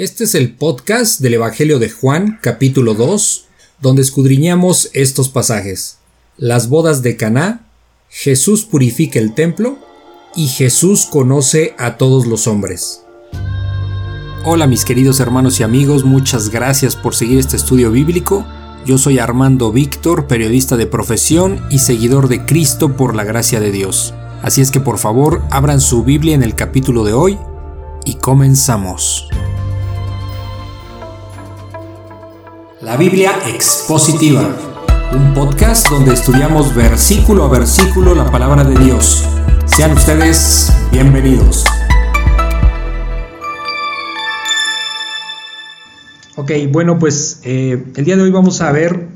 Este es el podcast del Evangelio de Juan, capítulo 2, donde escudriñamos estos pasajes. Las bodas de Caná, Jesús purifica el templo y Jesús conoce a todos los hombres. Hola mis queridos hermanos y amigos, muchas gracias por seguir este estudio bíblico. Yo soy Armando Víctor, periodista de profesión y seguidor de Cristo por la gracia de Dios. Así es que por favor abran su Biblia en el capítulo de hoy y comenzamos. La Biblia Expositiva, un podcast donde estudiamos versículo a versículo la palabra de Dios. Sean ustedes bienvenidos. Ok, bueno, pues eh, el día de hoy vamos a ver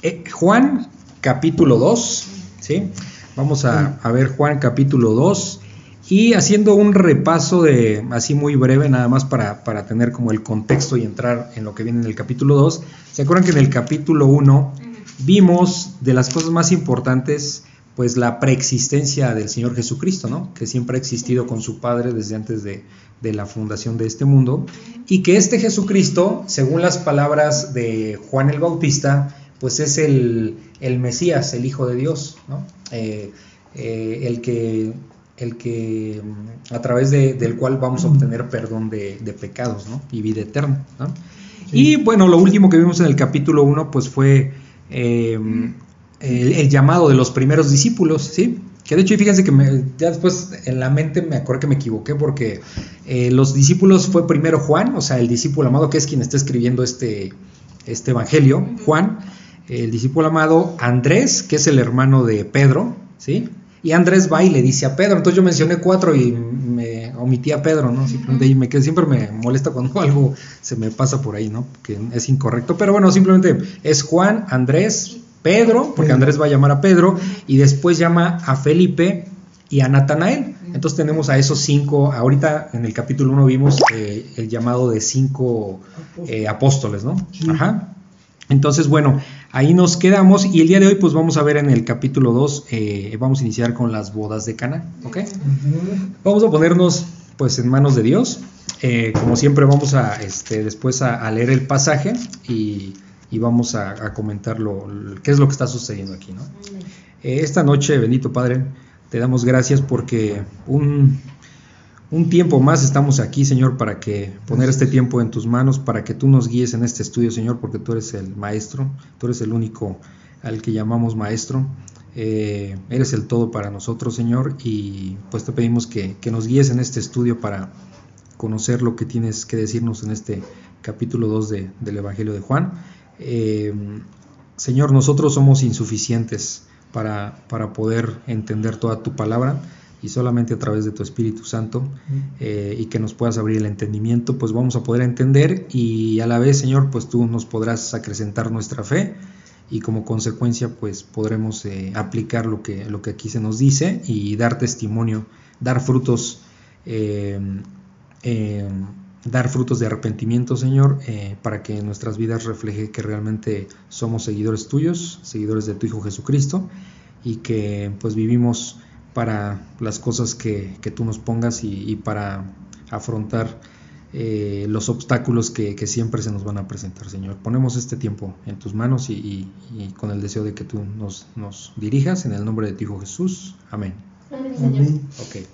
eh, Juan capítulo 2, ¿sí? Vamos a, a ver Juan capítulo 2 y haciendo un repaso de así muy breve, nada más para, tener como el contexto y entrar en lo que viene en el capítulo 2. ¿Se acuerdan que en el capítulo 1 vimos de las cosas más importantes, pues la preexistencia del Señor Jesucristo, ¿no? Que siempre ha existido con su Padre desde antes de, la fundación de este mundo. Y que este Jesucristo, según las palabras de Juan el Bautista, pues es el, Mesías, el Hijo de Dios, ¿no? Eh, eh, el que el que a través del cual vamos a obtener perdón de, pecados ¿no? y vida eterna. Y bueno, lo último que vimos en el capítulo 1 pues fue em, el, llamado de los primeros discípulos, ¿sí? Que de hecho, fíjense que ya después en la mente me acuerdo que me equivoqué porque eh, los discípulos fue primero Juan, o sea, el discípulo amado que es quien está escribiendo este, este evangelio, Juan, el discípulo amado Andrés, que es el hermano de Pedro, ¿sí? Y Andrés va y le dice a Pedro. Entonces yo mencioné cuatro y me omití a Pedro, ¿no? Simplemente me siempre me molesta cuando algo se me pasa por ahí, ¿no? Que es incorrecto. Pero bueno, simplemente es Juan, Andrés, Pedro, porque Andrés va a llamar a Pedro, y después llama a Felipe y a Natanael. Entonces tenemos a esos cinco, ahorita en el capítulo 1 vimos eh, el llamado de cinco eh, apóstoles, ¿no? Ajá. Entonces, bueno, ahí nos quedamos y el día de hoy pues vamos a ver en el capítulo 2, eh, vamos a iniciar con las bodas de Cana, ¿ok? Vamos a ponernos pues en manos de Dios. Eh, como siempre vamos a este, después a, leer el pasaje y, vamos a, comentar lo, qué es lo que está sucediendo aquí, ¿no? Eh, esta noche, bendito Padre, te damos gracias porque un, un tiempo más estamos aquí, Señor, para que poner este tiempo en tus manos, para que tú nos guíes en este estudio, Señor, porque tú eres el maestro, tú eres el único al que llamamos maestro. Eh, eres el todo para nosotros, Señor, y pues te pedimos que, nos guíes en este estudio para conocer lo que tienes que decirnos en este capítulo 2 del Evangelio de Juan. Eh, Señor, nosotros somos insuficientes para, para poder entender toda tu palabra y solamente a través de tu Espíritu Santo eh, y que nos puedas abrir el entendimiento, pues vamos a poder entender y a la vez, Señor, pues tú nos podrás acrecentar nuestra fe y como consecuencia, pues podremos eh, aplicar lo que, lo que aquí se nos dice y dar testimonio, dar frutos, eh, dar frutos de arrepentimiento, Señor, para que nuestras vidas refleje que realmente somos seguidores tuyos, seguidores de tu Hijo Jesucristo y que pues vivimos para las cosas que, tú nos pongas y, para afrontar eh, los obstáculos que, siempre se nos van a presentar, Señor. Ponemos este tiempo en tus manos y, con el deseo de que tú nos, nos, dirijas en el nombre de tu Hijo Jesús. Amén. Amén. Ok.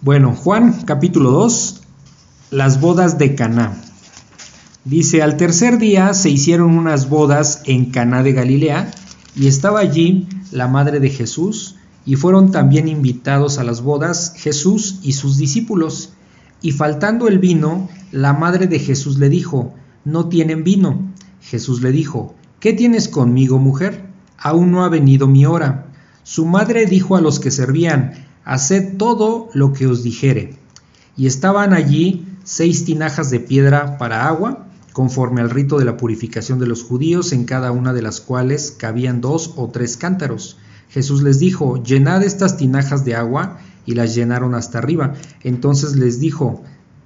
Bueno, Juan capítulo 2, las bodas de Caná. Dice, al tercer día se hicieron unas bodas en Caná de Galilea y estaba allí la madre de Jesús, y fueron también invitados a las bodas Jesús y sus discípulos. Y faltando el vino, la madre de Jesús le dijo, No tienen vino. Jesús le dijo, ¿Qué tienes conmigo, mujer? Aún no ha venido mi hora. Su madre dijo a los que servían, Haced todo lo que os dijere. Y estaban allí seis tinajas de piedra para agua, conforme al rito de la purificación de los judíos, en cada una de las cuales cabían dos o tres cántaros. Jesús les dijo, llenad estas tinajas de agua, y las llenaron hasta arriba. Entonces les dijo,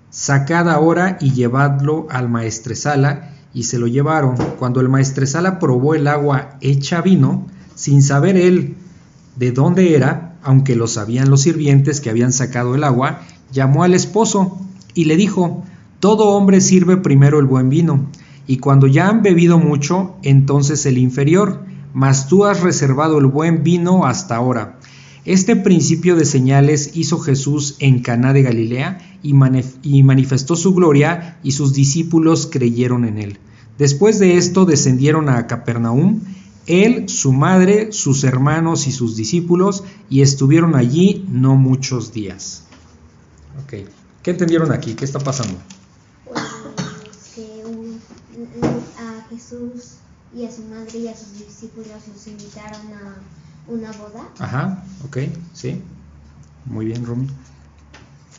sacad ahora y llevadlo al maestresala, y se lo llevaron. Cuando el maestresala probó el agua hecha vino, sin saber él de dónde era, aunque lo sabían los sirvientes que habían sacado el agua, llamó al esposo y le dijo, todo hombre sirve primero el buen vino, y cuando ya han bebido mucho, entonces el inferior, mas tú has reservado el buen vino hasta ahora. Este principio de señales hizo Jesús en Caná de Galilea y, y manifestó su gloria, y sus discípulos creyeron en él. Después de esto descendieron a Capernaum, él, su madre, sus hermanos y sus discípulos, y estuvieron allí no muchos días. Ok, ¿qué entendieron aquí? ¿Qué está pasando? Pues que a Jesús y a su madre y a sus discípulos los invitaron a una boda. Ajá, ok, sí. Muy bien, Rumi.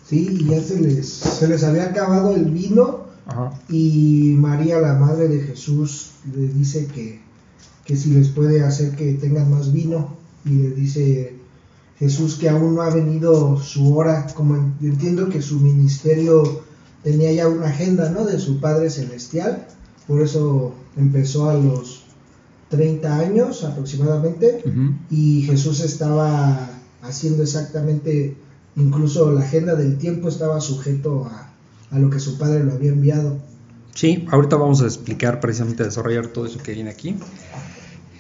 Sí, y ya se les, se les había acabado el vino Ajá. y María, la madre de Jesús, le dice que, que si les puede hacer que tengan más vino y le dice Jesús que aún no ha venido su hora, como en- entiendo que su ministerio tenía ya una agenda, ¿no? De su Padre Celestial, por eso empezó a los 30 años aproximadamente y Jesús estaba haciendo exactamente, incluso la agenda del tiempo estaba sujeto a, a lo que su padre lo había enviado. Sí, ahorita vamos a explicar precisamente, desarrollar todo eso que viene aquí.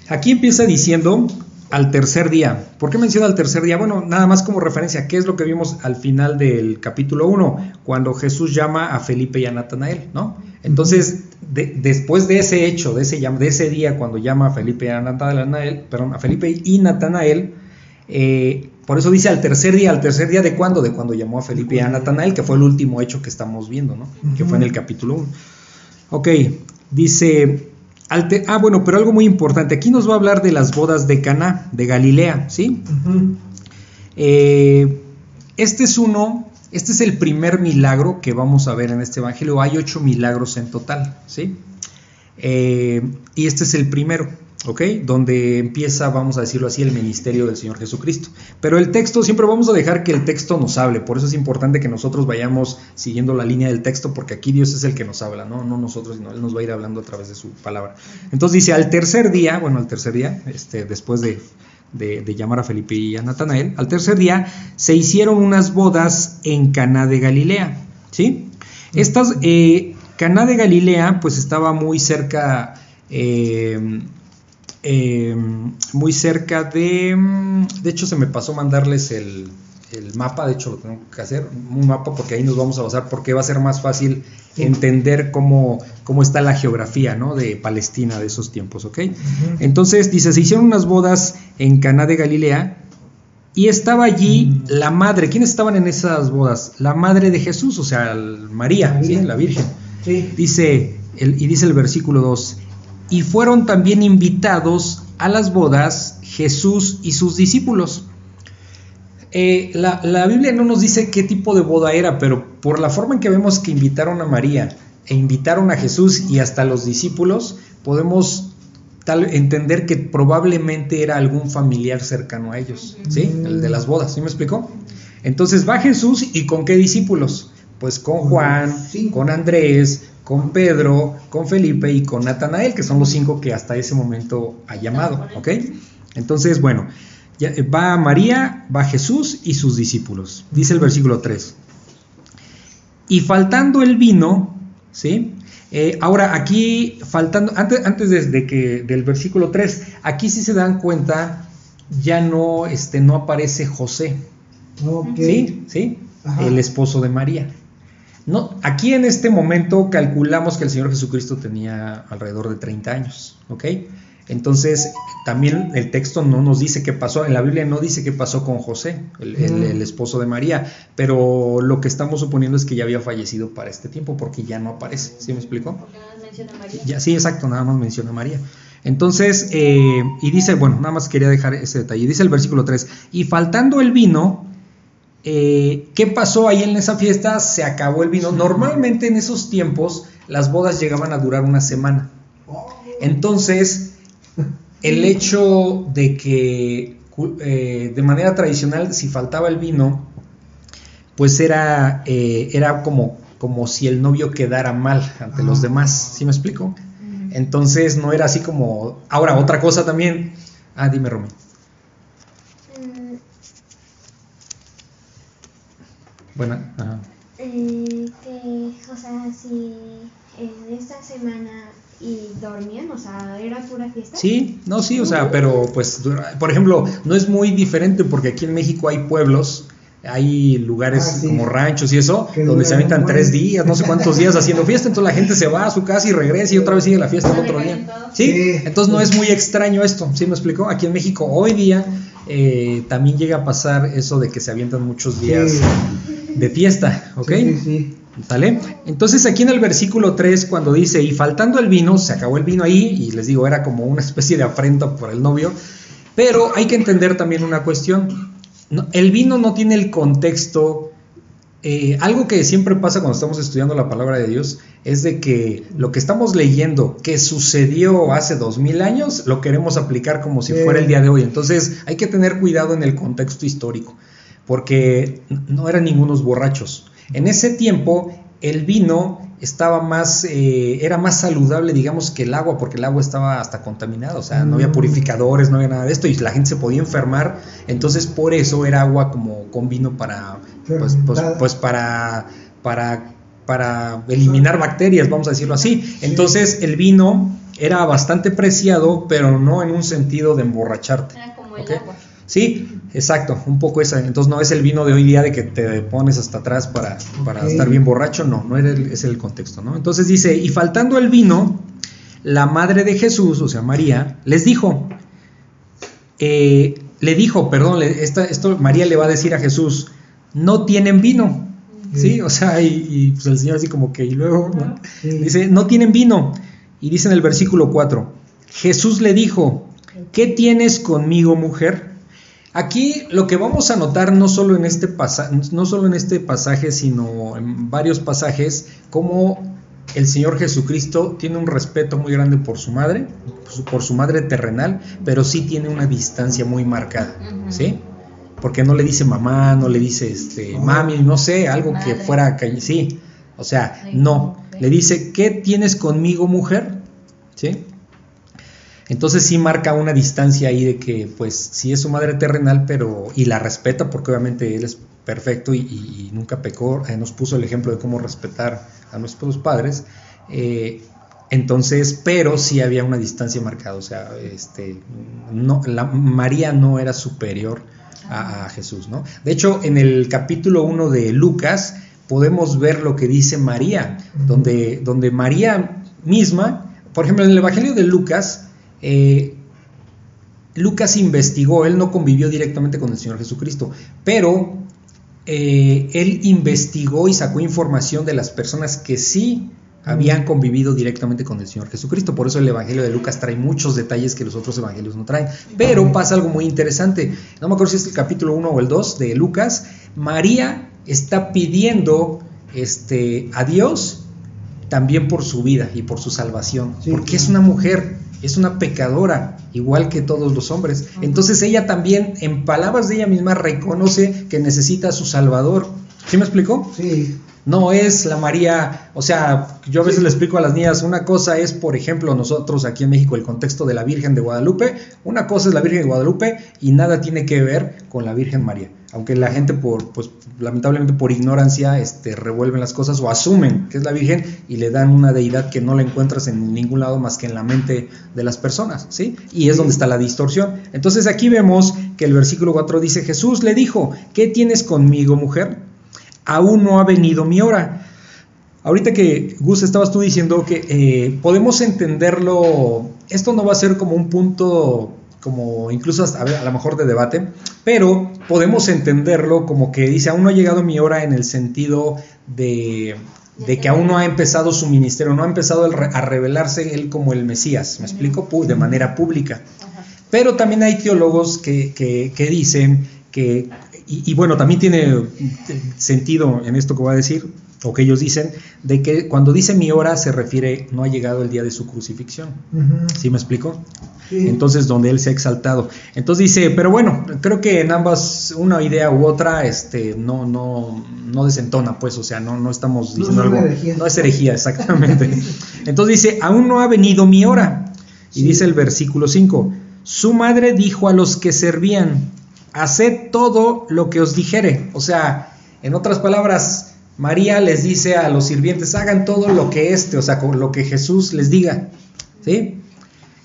Aquí empieza diciendo al tercer día. ¿Por qué menciona al tercer día? Bueno, nada más como referencia, ¿qué es lo que vimos al final del capítulo 1? Cuando Jesús llama a Felipe y a Natanael, ¿no? Entonces, de- después de ese hecho, de ese, llam- de ese día, cuando llama a Felipe y a Natanael, perdón, a Felipe y Natanael, eh, por eso dice al tercer día, al tercer día de cuándo, de cuando llamó a Felipe y a Natanael, que fue el último hecho que estamos viendo, ¿no? Que fue en el capítulo 1. Ok, dice, ah, bueno, pero algo muy importante, aquí nos va a hablar de las bodas de Caná, de Galilea, ¿sí? Eh, este es uno, este es el primer milagro que vamos a ver en este evangelio. Hay ocho milagros en total, ¿sí? Eh, y este es el primero, ¿ok? Donde empieza, vamos a decirlo así, el ministerio del Señor Jesucristo. Pero el texto, siempre vamos a dejar que el texto nos hable, por eso es importante que nosotros vayamos siguiendo la línea del texto, porque aquí Dios es el que nos habla, ¿no? No nosotros, sino Él nos va a ir hablando a través de su palabra. Entonces dice, al tercer día, bueno, al tercer día, este, después de, de, llamar a Felipe y a Natanael, al tercer día se hicieron unas bodas en Caná de Galilea, ¿sí? Estas, eh, Caná de Galilea, pues estaba muy cerca, eh, eh, muy cerca de, de hecho se me pasó mandarles el, el mapa, de hecho lo tengo que hacer, un mapa porque ahí nos vamos a basar porque va a ser más fácil entender cómo, cómo está la geografía ¿no? de Palestina de esos tiempos, ¿ok? Entonces dice, se hicieron unas bodas en Caná de Galilea y estaba allí la madre, ¿quiénes estaban en esas bodas? La madre de Jesús, o sea, María, la Virgen. Sí. Dice, el, y dice el versículo 2, y fueron también invitados a las bodas Jesús y sus discípulos. Eh, la, la Biblia no nos dice qué tipo de boda era, pero por la forma en que vemos que invitaron a María e invitaron a Jesús y hasta a los discípulos, podemos tal, entender que probablemente era algún familiar cercano a ellos, ¿sí? El de las bodas, ¿sí me explicó? Entonces va Jesús y con qué discípulos? Pues con Juan, con Andrés, con Pedro, con Felipe y con Natanael, que son los cinco que hasta ese momento ha llamado, ¿ok? Entonces, bueno, va María, va Jesús y sus discípulos. Dice el versículo 3. Y faltando el vino, ¿sí? Eh, ahora aquí, faltando, antes, antes de, de que, del versículo 3, aquí sí se dan cuenta, ya no, este, no aparece José. ¿sí? ¿Sí? Ajá. El esposo de María. No, aquí en este momento calculamos que el Señor Jesucristo tenía alrededor de 30 años, ¿ok? Entonces, también el texto no nos dice qué pasó, en la Biblia no dice qué pasó con José, el, el- el esposo de María, pero lo que estamos suponiendo es que ya había fallecido para este tiempo porque ya no aparece, ¿sí me explico? Porque nada más menciona a María. Ya, sí, exacto, nada más menciona a María. Entonces, eh, y dice, bueno, nada más quería dejar ese detalle. Dice el versículo 3, y faltando el vino, eh, ¿qué pasó ahí en esa fiesta? Se acabó el vino. Normalmente en esos tiempos las bodas llegaban a durar una semana. Entonces, el hecho de que eh, de manera tradicional, si faltaba el vino, pues era, eh, era como, como si el novio quedara mal ante los demás. ¿Sí me explico? Entonces no era así como. Ahora, otra cosa también. Ah, dime, Romy. Mm, Bueno, ajá. eh, que, o sea, dormían, o sea, era pura fiesta. Sí, no, sí, o sea, pero pues, por ejemplo, no es muy diferente porque aquí en México hay pueblos, hay lugares Ah, sí. como ranchos y eso, donde se aventan tres días, no sé cuántos días haciendo fiesta, entonces la gente se va a su casa y regresa y otra vez sigue la fiesta el otro día. ¿Sí? Sí. Entonces no es muy extraño esto, ¿sí me explicó? Aquí en México hoy día eh, también llega a pasar eso de que se avientan muchos días Sí. de fiesta, ¿ok? Sí, sí, sí. ¿Sale? Entonces aquí en el versículo 3 cuando dice, y faltando el vino, se acabó el vino ahí, y les digo, era como una especie de afrenta por el novio, pero hay que entender también una cuestión, No, el vino no tiene el contexto, eh, algo que siempre pasa cuando estamos estudiando la palabra de Dios, es de que lo que estamos leyendo que sucedió hace dos mil años, lo queremos aplicar como si fuera el día de hoy, entonces hay que tener cuidado en el contexto histórico, porque no eran ningunos borrachos. En ese tiempo el vino estaba más, eh, era más saludable, digamos, que el agua, porque el agua estaba hasta contaminada, o sea, no había Mm. purificadores, no había nada de esto, y la gente se podía enfermar, entonces por eso era agua como con vino para, pues, pues, pues para, para, para eliminar bacterias, vamos a decirlo así. Entonces el vino era bastante preciado, pero no en un sentido de emborracharte. Era como el agua. Sí, exacto, un poco esa. Entonces no es el vino de hoy día de que te pones hasta atrás para, para estar bien borracho, no, no es el contexto, ¿no? Entonces dice, y faltando el vino, la madre de Jesús, o sea, María, les dijo, eh, le dijo, perdón, le- esta- esto María le va a decir a Jesús, no tienen vino, ¿sí? O sea, y, y, pues el Señor así como que, y luego, ¿no? Dice, no tienen vino. Y dice en el versículo 4, Jesús le dijo, ¿qué tienes conmigo, mujer? Aquí lo que vamos a notar no solo en este pasaje, no solo en este pasaje, sino en varios pasajes, cómo el Señor Jesucristo tiene un respeto muy grande por su madre, por su, madre terrenal, pero sí tiene una distancia muy marcada. ¿sí? Porque no le dice mamá, no le dice este mami, no sé, algo que fuera sí, o sea, no, le dice, ¿qué tienes conmigo, mujer? ¿Sí? Entonces sí marca una distancia ahí de que, pues, sí es su madre terrenal, pero, y la respeta porque obviamente él es perfecto y, y- y nunca pecó, eh, nos puso el ejemplo de cómo respetar a nuestros padres. eh, entonces, pero sí había una distancia marcada, o sea, este, no, la, María no era superior a, a Jesús, ¿no? De hecho, en el capítulo 1 de Lucas podemos ver lo que dice María, donde, donde María misma, por ejemplo, en el Evangelio de Lucas, eh, Lucas investigó, él no convivió directamente con el Señor Jesucristo, pero eh, él investigó y sacó información de las personas que sí habían convivido directamente con el Señor Jesucristo. Por eso el Evangelio de Lucas trae muchos detalles que los otros evangelios no traen. Pero pasa algo muy interesante. No me acuerdo si es el capítulo 1 o el 2 de Lucas. María está pidiendo este, a Dios también por su vida y por su salvación. Sí, porque es una mujer, es una pecadora, igual que todos los hombres. Entonces ella también, en palabras de ella misma, reconoce que necesita a su Salvador. ¿Sí me explicó? Sí, No es la María, o sea, yo a veces Sí. le explico a las niñas, una cosa es, por ejemplo, nosotros aquí en México, el contexto de la Virgen de Guadalupe, una cosa es la Virgen de Guadalupe y nada tiene que ver con la Virgen María. Aunque la gente por, pues, lamentablemente por ignorancia, este, revuelven las cosas o asumen que es la Virgen y le dan una deidad que no la encuentras en ningún lado más que en la mente de las personas, ¿sí? Y es donde está la distorsión. Entonces aquí vemos que el versículo 4 dice, Jesús le dijo, ¿qué tienes conmigo, mujer? aún no ha venido mi hora. Ahorita que Gus estabas tú diciendo que eh, podemos entenderlo, esto no va a ser como un punto, como incluso hasta, a, ver, a lo mejor de debate, pero podemos entenderlo como que dice, aún no ha llegado mi hora en el sentido de, de que aún no ha empezado su ministerio, no ha empezado el a revelarse él como el Mesías, ¿me explico? De manera pública. Pero también hay teólogos que, que- que dicen que, y, y bueno, también tiene sentido en esto que voy a decir, o que ellos dicen, de que cuando dice mi hora se refiere, no ha llegado el día de su crucifixión. ¿Sí me explico? Sí. Entonces, donde él se ha exaltado. Entonces dice, pero bueno, creo que en ambas, una idea u otra, este, no, no, no desentona, pues, o sea, no, no estamos No diciendo son algo. herejías. No es herejía, exactamente. Entonces dice, aún no ha venido mi hora. Y Sí. dice el versículo 5, su madre dijo a los que servían, haced todo lo que os dijere. O sea, en otras palabras, María les dice a los sirvientes, hagan todo lo que este, o sea, con lo que Jesús les diga. ¿sí?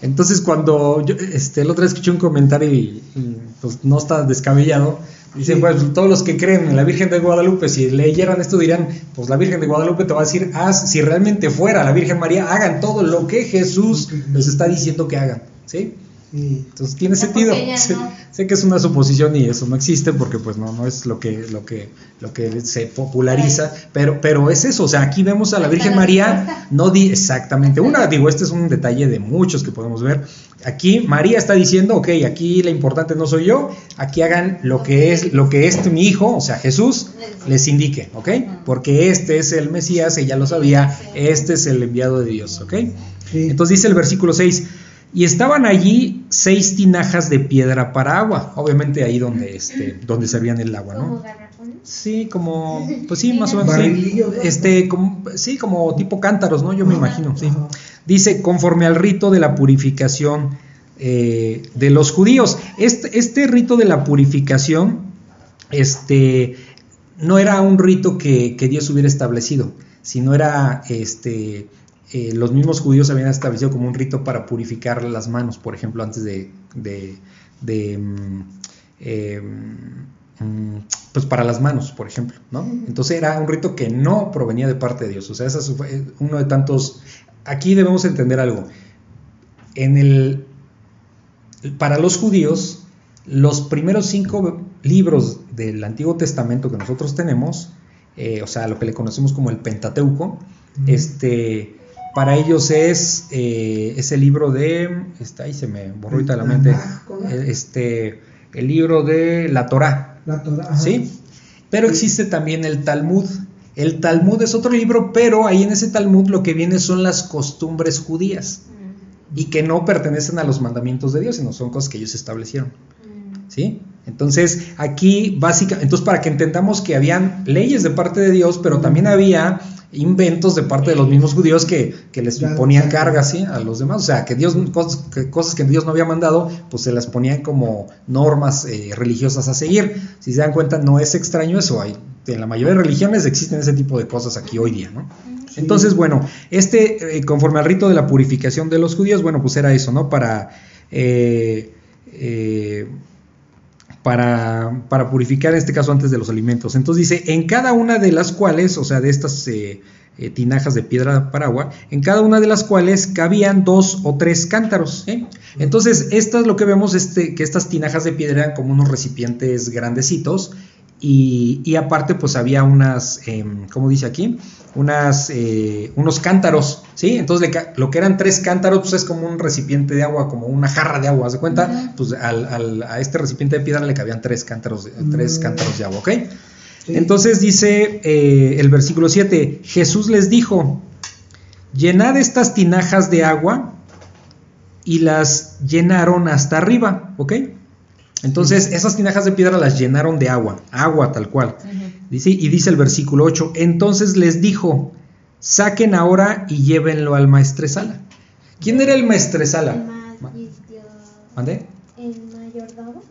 Entonces cuando yo, este, el otro día escuché un comentario y, y, pues no está descabellado, dicen, pues todos los que creen en la Virgen de Guadalupe, si leyeran esto dirán, pues la Virgen de Guadalupe te va a decir, haz, si realmente fuera la Virgen María, hagan todo lo que Jesús les está diciendo que hagan, ¿sí? Sí. Entonces tiene sentido. Sé, no. sé que es una suposición y eso no existe porque pues no, no es lo que, lo que, lo que se populariza, pero, pero es eso, o sea, aquí vemos a la Virgen la María, respuesta. no di exactamente una, digo, este es un detalle de muchos que podemos ver. Aquí María está diciendo, ok, aquí la importante no soy yo, aquí hagan lo que es, lo que este mi hijo, o sea, Jesús, les indique, ¿ok? Porque este es el Mesías, ella lo sabía, este es el enviado de Dios, ¿ok? Sí. Entonces dice el versículo 6, y estaban allí seis tinajas de piedra para agua, obviamente ahí donde, este, donde servían el agua, Como ¿no? garrafones. Sí, como, pues sí, más o menos, sí. Este, como, sí, como tipo cántaros, ¿no? Yo me imagino, sí. Dice, conforme al rito de la purificación eh, de los judíos. Este, este rito de la purificación, este, no era un rito que, que Dios hubiera establecido, sino era, este, eh, los mismos judíos habían establecido como un rito para purificar las manos, por ejemplo, antes de, de, de, mm, eh, mm, pues para las manos, por ejemplo, ¿no? Entonces era un rito que no provenía de parte de Dios, o sea, ese fue uno de tantos. Aquí debemos entender algo. En el, para los judíos, los primeros cinco libros del Antiguo Testamento que nosotros tenemos, eh, o sea, lo que le conocemos como el Pentateuco, este, para ellos es eh, ese libro de, está ahí se me borró ahorita la mente, ¿no? eh, este, el libro de la Torá, La Torah. ¿sí? Pero existe también el Talmud. El Talmud es otro libro, pero ahí en ese Talmud lo que viene son las costumbres judías y que no pertenecen a los mandamientos de Dios, sino son cosas que ellos establecieron. ¿Sí? Entonces, aquí básicamente, entonces para que entendamos que habían leyes de parte de Dios, pero también había inventos de parte de los mismos judíos que, que les Ya, ponían ya. cargas ¿sí? a los demás. O sea, que Dios, cosas que, cosas que Dios no había mandado, pues se las ponían como normas eh, religiosas a seguir. Si se dan cuenta, no es extraño eso. Hay, en la mayoría de religiones existen ese tipo de cosas aquí hoy día, ¿no? Sí. Entonces, bueno, este, eh, conforme al rito de la purificación de los judíos, bueno, pues era eso, ¿no? Para, eh, eh, para, para purificar, en este caso, antes de los alimentos. Entonces dice, en cada una de las cuales, o sea, de estas eh, eh, tinajas de piedra para agua, en cada una de las cuales cabían dos o tres cántaros. ¿eh? Entonces, estas lo que vemos es este, que estas tinajas de piedra eran como unos recipientes grandecitos y, y aparte pues había unas, eh, ¿cómo dice aquí? Unas, eh, unos cántaros, ¿sí? Entonces le lo que eran tres cántaros pues es como un recipiente de agua, como una jarra de agua, ¿se de cuenta? Pues al, al- a este recipiente de piedra le cabían tres cántaros, de- tres Mm. cántaros de agua, ¿ok? Sí. Entonces dice eh, el versículo 7, Jesús les dijo, llenad estas tinajas de agua y las llenaron hasta arriba, ¿ok? Entonces esas tinajas de piedra las llenaron de agua, agua tal cual. Dice, y dice el versículo 8, entonces les dijo, saquen ahora y llévenlo al maestresala. ¿Quién era el maestresala? ¿Mande? el mayordomo.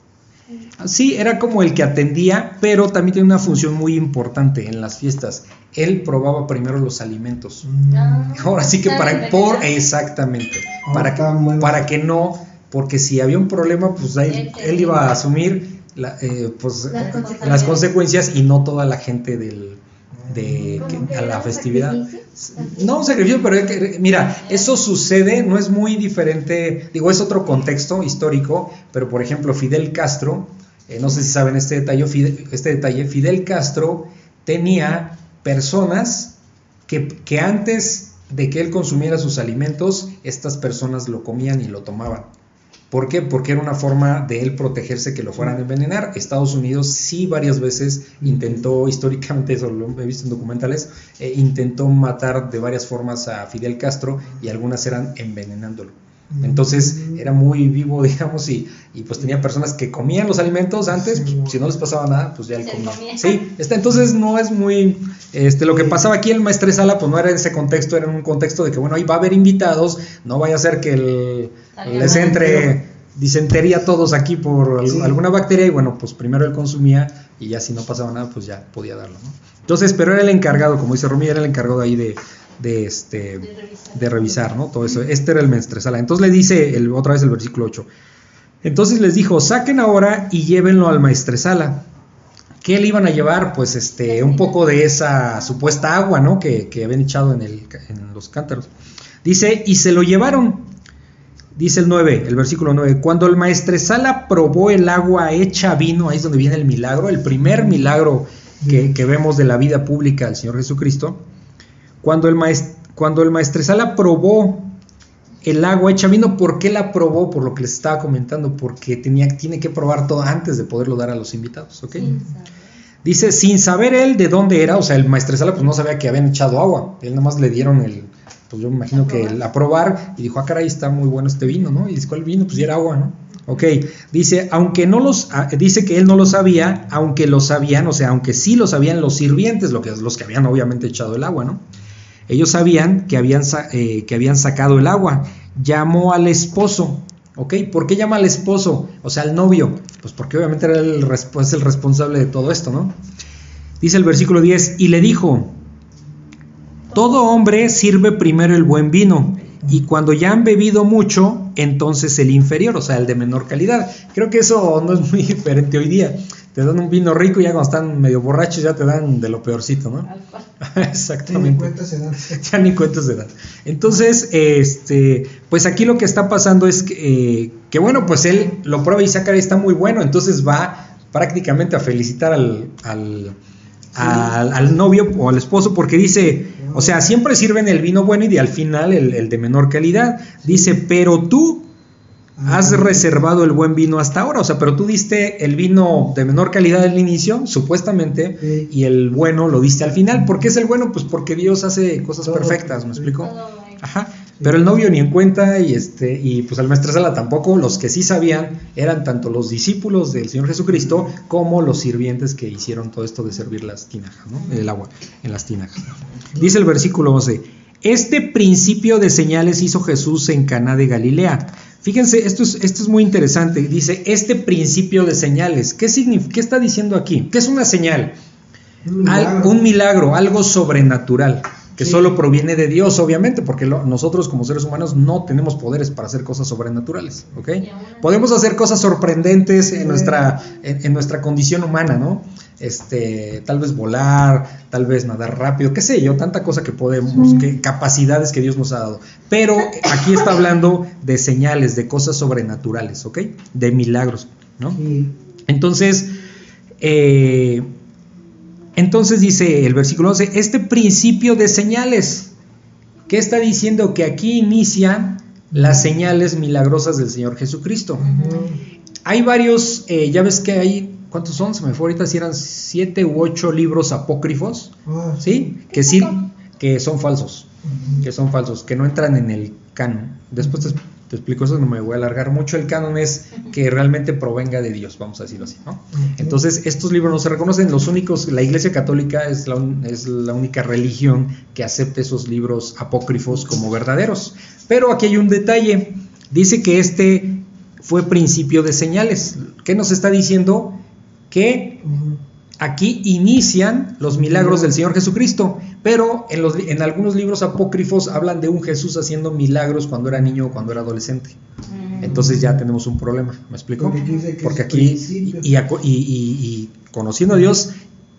Sí, era como el que atendía, pero también tiene una función muy importante en las fiestas. Él probaba primero los alimentos. Ah. Ahora sí que ¿Sabe para por exactamente, Ah, para que, para que no, porque si había un problema, pues ahí Él iba a asumir la, eh, pues, Las eh, consecuencias. las consecuencias y no toda la gente del de que- a la festividad. sacrificio. No un sacrificio, pero mira, eso sucede, no es muy diferente, digo, es otro contexto histórico, pero por ejemplo, Fidel Castro, eh, no sé si saben este detalle, Fidel, este detalle, Fidel Castro tenía personas que, que antes de que él consumiera sus alimentos, estas personas lo comían y lo tomaban. ¿Por qué? Porque era una forma de él protegerse que lo fueran a envenenar. Estados Unidos sí varias veces intentó, históricamente eso lo he visto en documentales, eh, intentó matar de varias formas a Fidel Castro y algunas eran envenenándolo. Entonces era muy vivo, digamos, y, y pues tenía personas que comían los alimentos antes, pues, si no les pasaba nada, pues ya él comía. comía. Sí, está, entonces no es muy, este, lo que pasaba aquí en Maestresala, pues no era en ese contexto, era en un contexto de que, bueno, ahí va a haber invitados, no vaya a ser que el, les entre disentería a todos aquí por Sí. alguna bacteria y bueno, pues primero él consumía y ya si no pasaba nada, pues ya podía darlo, ¿no? Entonces, pero era el encargado, como dice Romy, era el encargado ahí de, de, este, de revisar, ¿no? Todo eso. Este era el maestresala. Entonces le dice el, otra vez el versículo 8. Entonces les dijo, saquen ahora y llévenlo al maestresala. ¿Qué le iban a llevar? Pues este, un poco de esa supuesta agua, ¿no? Que, que habían echado en, el, en los cántaros. Dice, y se lo llevaron. Dice el 9, el versículo 9, cuando el maestresala probó el agua hecha vino, ahí es donde viene el milagro, el primer milagro que, que vemos de la vida pública del Señor Jesucristo, cuando el, maest, cuando el maestresala probó el agua hecha vino, ¿por qué la probó? Por lo que les estaba comentando, porque tenía, tiene que probar todo antes de poderlo dar a los invitados, ¿ok? Dice, sin saber él de dónde era, o sea, el maestresala pues no sabía que habían echado agua, él nada más le dieron el, pues yo me imagino que el, a probar y dijo, ah, caray, está muy bueno este vino, ¿no? Y dice, ¿cuál vino? Pues ya era agua, ¿no? Ok, dice, aunque no los, ah, dice que él no lo sabía, aunque lo sabían, o sea, aunque sí lo sabían los sirvientes, lo que, los que habían obviamente echado el agua, ¿no? Ellos sabían que habían, eh, que habían sacado el agua. Llamó al esposo, ¿ok? ¿Por qué llama al esposo? O sea, al novio. Pues porque obviamente era pues el responsable de todo esto, ¿no? Dice el versículo 10, y le dijo, todo hombre sirve primero el buen vino y cuando ya han bebido mucho, entonces el inferior, o sea, el de menor calidad. Creo que eso no es muy diferente hoy día. Te dan un vino rico y ya cuando están medio borrachos ya te dan de lo peorcito, ¿no? Exactamente. Ya ni cuenta se dan. ya ni cuenta se dan. Entonces, este, pues aquí lo que está pasando es que, eh, que bueno, pues él lo prueba y saca, está muy bueno, entonces va prácticamente a felicitar al, al al, al, novio o al esposo porque dice, o sea, siempre sirven el vino bueno y al final el, el de menor calidad. Dice, pero tú has reservado el buen vino hasta ahora, o sea, pero tú diste el vino de menor calidad al inicio, supuestamente, Sí. y el bueno lo diste al final. ¿Por qué es el bueno? Pues porque Dios hace cosas Todo, perfectas, ¿me explico? Ajá. Pero el novio ni en cuenta y este y pues al maestresala tampoco, los que sí sabían eran tanto los discípulos del Señor Jesucristo como los sirvientes que hicieron todo esto de servir las tinajas, ¿no? El agua en las tinajas. Dice el versículo 11, este principio de señales hizo Jesús en Caná de Galilea. Fíjense, esto es, esto es muy interesante. Dice, este principio de señales. ¿Qué, ¿Qué está diciendo aquí? ¿Qué es una señal? Un Al- milagro. un milagro, algo sobrenatural, que Sí. solo proviene de Dios, obviamente, porque lo- nosotros como seres humanos no tenemos poderes para hacer cosas sobrenaturales, ¿ok? Podemos hacer cosas sorprendentes en nuestra, en, en nuestra condición humana, ¿no? Este, tal vez volar, tal vez nadar rápido, qué sé yo, tanta cosa que podemos, que, capacidades que Dios nos ha dado. Pero aquí está hablando de señales, de cosas sobrenaturales, ¿ok? De milagros, ¿no? Sí. Entonces, eh, entonces dice el versículo 11, este principio de señales, ¿qué está diciendo? Que aquí inician las señales milagrosas del Señor Jesucristo. Hay varios, eh, ya ves que hay, ¿cuántos son? Se me fue ahorita si eran siete u ocho libros apócrifos, Ah, ¿sí? Que sí, que son falsos, que son falsos, que no entran en el canon. Después te, te explico eso, no me voy a alargar mucho. El canon es que realmente provenga de Dios, vamos a decirlo así, ¿no? Entonces, estos libros no se reconocen, los únicos, la Iglesia Católica es la, un- es la única religión que acepta esos libros apócrifos como verdaderos. Pero aquí hay un detalle, dice que este fue principio de señales. ¿Qué nos está diciendo? Que aquí inician los milagros del Señor Jesucristo, pero en, los, en algunos libros apócrifos hablan de un Jesús haciendo milagros cuando era niño o cuando era adolescente. Entonces ya tenemos un problema, ¿me explico? Porque aquí dice que Porque es aquí, principio. y, y aco- y- y- y conociendo a Dios,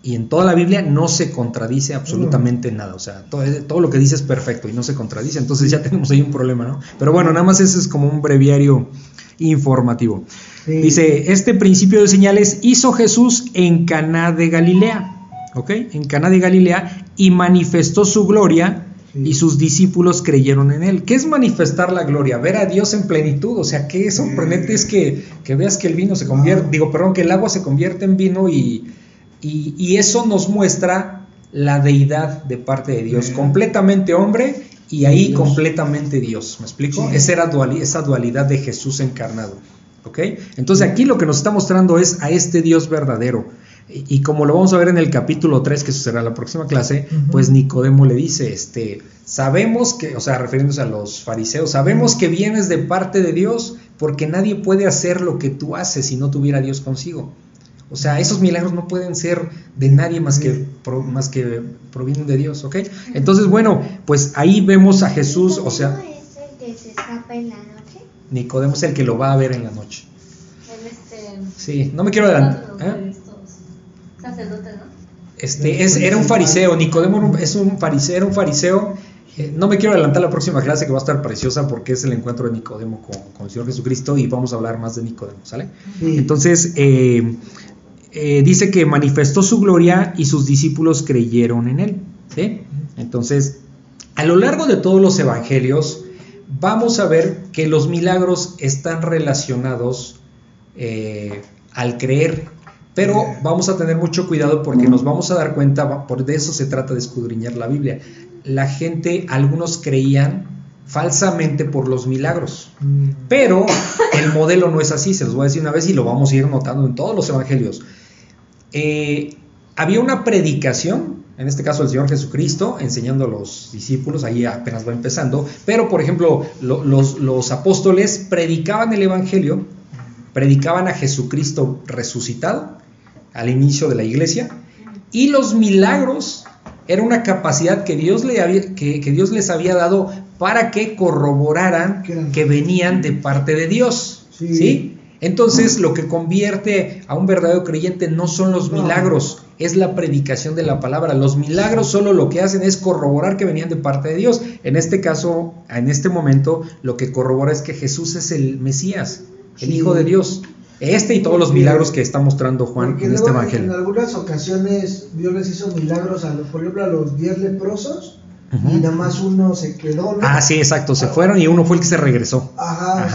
y en toda la Biblia no se contradice absolutamente nada, o sea, todo, todo lo que dice es perfecto y no se contradice, entonces ya tenemos ahí un problema, ¿no? Pero bueno, nada más ese es como un breviario informativo. Sí. Dice, este principio de señales hizo Jesús en Caná de Galilea, ¿ok? En Caná de Galilea y manifestó su gloria Sí. y sus discípulos creyeron en él. ¿Qué es manifestar la gloria? Ver a Dios en plenitud, o sea, qué sorprendente es que, que veas que el vino se convierte, Ah. digo, perdón, que el agua se convierte en vino y, y, y eso nos muestra la deidad de parte de Dios, Sí. completamente hombre y ahí Dios. completamente Dios, ¿me explico? Sí. Esa, era esa dualidad de Jesús encarnado. ¿Ok? Entonces aquí lo que nos está mostrando es a este Dios verdadero. Y, y como lo vamos a ver en el capítulo 3, que eso será la próxima clase, pues Nicodemo le dice, este, sabemos que, o sea, refiriéndose a los fariseos, sabemos que vienes de parte de Dios porque nadie puede hacer lo que tú haces si no tuviera Dios consigo. O sea, esos milagros no pueden ser de nadie más que, pro- más que provienen de Dios, ¿ok? Entonces, bueno, pues ahí vemos a Jesús, o sea, ¿Nicodemo es el que se escapa en la noche? Nicodemo es el que lo va a ver en la noche. Este. Sí, no me quiero adelantar. ¿eh? Este, es, era un fariseo, Nicodemo es un fariseo, era un fariseo. Eh, no me quiero adelantar la próxima clase que va a estar preciosa porque es el encuentro de Nicodemo con, con el Señor Jesucristo y vamos a hablar más de Nicodemo, ¿sale? Sí. Entonces, eh, eh, dice que manifestó su gloria y sus discípulos creyeron en él, ¿sí? Entonces, a lo largo de todos los evangelios, vamos a ver que los milagros están relacionados al creer, pero vamos a tener mucho cuidado porque nos vamos a dar cuenta, por de eso se trata de escudriñar la Biblia. La gente, algunos creían falsamente por los milagros. Mm, Pero el modelo no es así, se los voy a decir una vez y lo vamos a ir notando en todos los evangelios. Eh, había una predicación, en este caso el Señor Jesucristo, enseñando a los discípulos, ahí apenas va empezando, pero por ejemplo lo- los, los apóstoles predicaban el Evangelio, predicaban a Jesucristo resucitado al inicio de la iglesia, y los milagros era una capacidad que Dios, le había, que, que Dios les había dado para que corroboraran Que venían de parte de Dios. Sí. ¿sí? Entonces lo que convierte a un verdadero creyente no son los milagros, es la predicación de la palabra. Los milagros solo lo que hacen es corroborar que venían de parte de Dios. En este caso, en este momento, lo que corrobora es que Jesús es el Mesías, el. Hijo de Dios. Este y todos los milagros que está mostrando Juan Porque en este luego, En evangelio. algunas ocasiones Dios les hizo milagros, a los, por ejemplo, a los 10 leprosos y nada más uno se quedó. ¿no? Ah, sí, exacto, se fueron y uno fue el que se regresó. Ajá, Ajá. o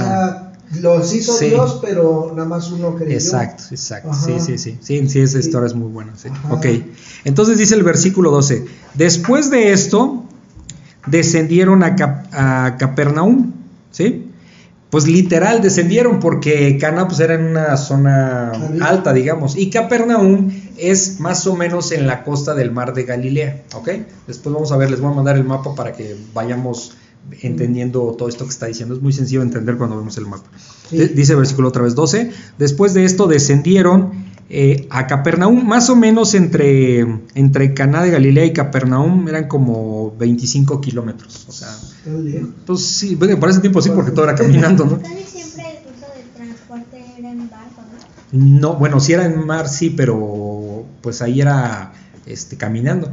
sea, los hizo Sí. Dios, pero nada más uno creyó. Exacto, exacto. Ajá. Sí, sí, sí. Sí, sí, esa historia es muy buena. Sí. Ajá. Ok. Entonces dice el versículo 12. Después de esto, descendieron a, Cap- a Capernaum. ¿Sí? Pues literal descendieron porque Cana pues era en una zona alta, digamos. Y Capernaum es más o menos en la costa del mar de Galilea. ¿Ok? Después vamos a ver, les voy a mandar el mapa para que vayamos entendiendo todo esto que está diciendo. Es muy sencillo de entender cuando vemos el mapa. Sí. Dice el versículo otra vez 12. Después de esto descendieron eh, a Capernaum, más o menos entre, entre Caná de Galilea y Capernaum eran como 25 kilómetros. O sea, Pues sí, bueno, por ese tiempo sí, porque todo era caminando, ¿no? Siempre el uso del transporte era en barco, ¿no? No, bueno, si era en mar, sí, pero pues ahí era este, caminando.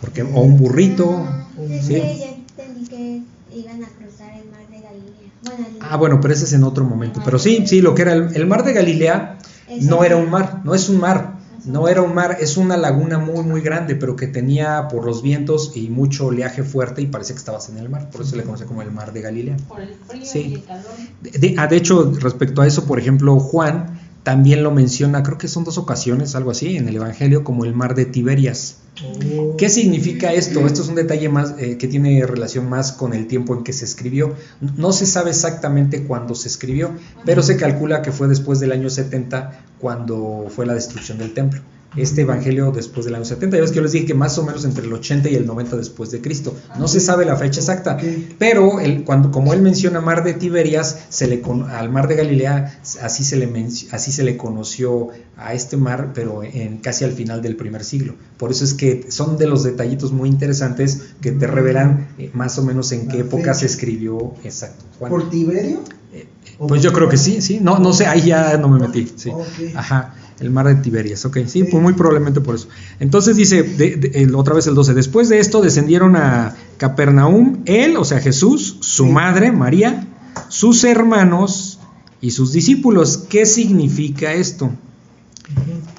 Porque, o un burrito. Ah, es sí. que ya entendí que iban a cruzar el mar de Galilea. Bueno, el- Ah, bueno, pero ese es en otro momento. Pero sí, sí, lo que era el, el mar de Galilea no era un mar, no es un mar, no era un mar, es una laguna muy, muy grande, pero que tenía por los vientos y mucho oleaje fuerte y parecía que estabas en el mar, por eso se le conoce como el mar de Galilea. Por el frío Sí. y el calor. De, de- ah, de hecho, respecto a eso, por ejemplo, Juan también lo menciona, creo que son dos ocasiones, algo así, en el Evangelio, como el mar de Tiberias. Oh. ¿Qué significa esto? Esto es un detalle más eh, que tiene relación más con el tiempo en que se escribió. No se sabe exactamente cuándo se escribió, pero se calcula que fue después del año 70 cuando fue la destrucción del templo. Este evangelio después del año 70, ya ves que yo les dije que más o menos entre el 80 y el 90 después de Cristo. No se sabe la fecha exacta, pero cuando, como él menciona mar de Tiberias, se le con- al mar de Galilea, así se, le menc- así se le conoció a este mar, pero en casi al final del primer siglo. Por eso es que son de los detallitos muy interesantes que te revelan eh, más o menos en qué época se escribió exacto. Juan. ¿Por Tiberio? Eh, ¿O pues yo creo que sí, sí. No, no sé, ahí ya no me metí. Sí. Ajá, el mar de Tiberias, ok, sí, pues muy probablemente por eso. Entonces dice, de- de- el- otra vez el 12, después de esto descendieron a Capernaum, él, o sea Jesús, su Sí. madre, María, sus hermanos y sus discípulos. ¿Qué significa esto?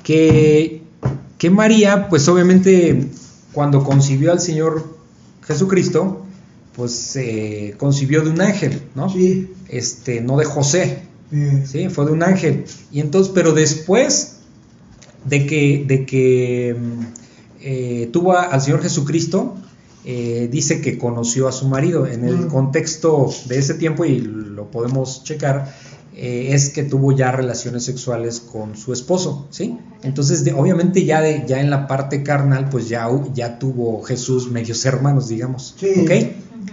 Que, que María, pues obviamente cuando concibió al Señor Jesucristo, pues eh, concibió de un ángel, ¿no? Sí. Este, no de José, Sí, fue de un ángel. Y entonces, pero después de que, de que mm, eh, tuvo a- al Señor Jesucristo, eh, dice que conoció a su marido. En el Mm. contexto de ese tiempo, y lo podemos checar, eh, es que tuvo ya relaciones sexuales con su esposo, ¿sí? Entonces, de- obviamente ya, de, ya en la parte carnal, pues ya, ya tuvo Jesús medios hermanos, digamos, Sí. ¿ok?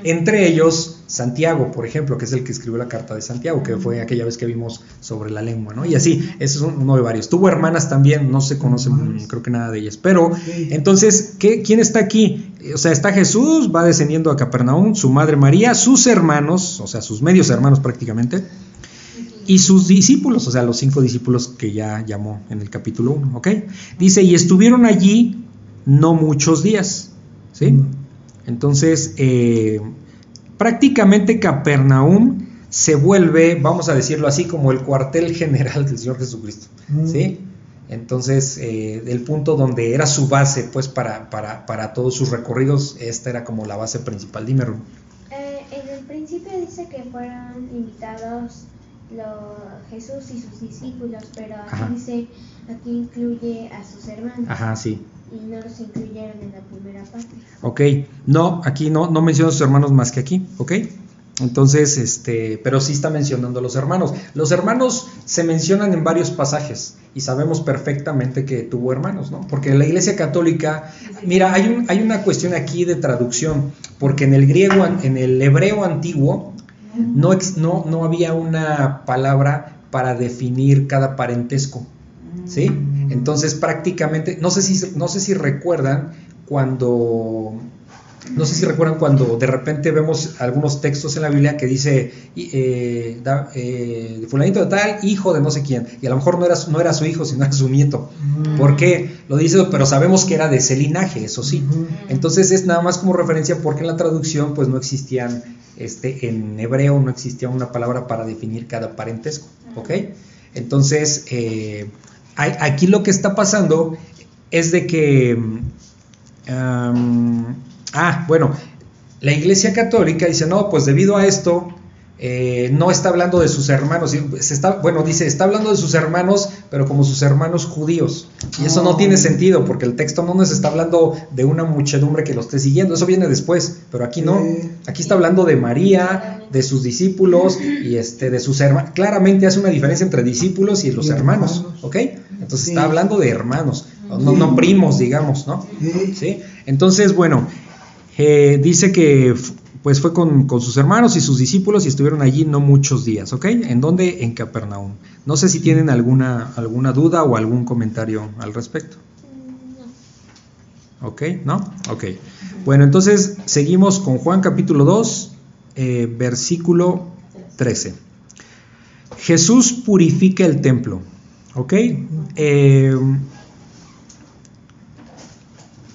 Entre ellos, Santiago, por ejemplo, que es el que escribió la carta de Santiago, que fue aquella vez que vimos sobre la lengua, ¿no? Y así, ese es uno de varios. Tuvo hermanas también, no se conocen, Hermanas. creo que nada de ellas, pero entonces, ¿qué, ¿quién está aquí? O sea, está Jesús, va descendiendo a Capernaum, su madre María, sus hermanos, o sea, sus medios hermanos prácticamente, y sus discípulos, o sea, los cinco discípulos que ya llamó en el capítulo 1, ¿ok? Dice, y estuvieron allí no muchos días, ¿sí? Entonces, eh, prácticamente Capernaum se vuelve, vamos a decirlo así, como el cuartel general del Señor Jesucristo. ¿sí? Entonces, eh, el punto donde era su base, pues, para, para, para todos sus recorridos, esta era como la base principal. Dime, Ru. Eh, en el principio dice que fueron invitados lo- Jesús y sus discípulos, pero aquí Ajá. dice, aquí incluye a sus hermanos Ajá, sí. y no los incluyeron en la primera parte. Ok, no, aquí no, no menciona a sus hermanos más que aquí, ¿ok? Entonces, este, pero sí está mencionando a los hermanos. Los hermanos se mencionan en varios pasajes y sabemos perfectamente que tuvo hermanos, ¿no? Porque la Iglesia Católica, mira, hay, un, hay una cuestión aquí de traducción, porque en el griego, en el hebreo antiguo, no, no, no había una palabra para definir cada parentesco, ¿sí? Entonces prácticamente, no sé si, no sé si recuerdan cuando, no sé si recuerdan cuando de repente vemos algunos textos en la Biblia que dice, eh, da- eh, fulanito de tal, hijo de no sé quién, y a lo mejor no era, su- no era su hijo, sino era su nieto. Mm. ¿Por qué? Lo dice, pero sabemos que era de ese linaje, eso sí. Entonces es nada más como referencia porque en la traducción pues no existían, este, en hebreo no existía una palabra para definir cada parentesco, ¿ok? Entonces eh, aquí lo que está pasando es de que, mm, ah, bueno, la Iglesia Católica dice, no, pues debido a esto, eh, no está hablando de sus hermanos, se está, bueno, dice, está hablando de sus hermanos, pero como sus hermanos judíos. Y eso no Oh. tiene sentido, porque el texto no nos está hablando de una muchedumbre que lo esté siguiendo, eso viene después, pero aquí no. Aquí está hablando de María, de sus discípulos y este, de sus hermanos. Claramente hace una diferencia entre discípulos y los Y hermanos, hermanos. ¿ok? Entonces Sí. está hablando de hermanos, no, primos, digamos, ¿no? Sí. Entonces, bueno, eh, dice que pues fue con, con sus hermanos y sus discípulos y estuvieron allí no muchos días, ¿ok? ¿En dónde? En Capernaum. No sé si tienen alguna, alguna duda o algún comentario al respecto. Mm, No. ¿Ok? ¿No? Ok. Bueno, entonces seguimos con Juan capítulo 2, eh, versículo 13. Jesús purifica el templo. ¿Ok? Eh,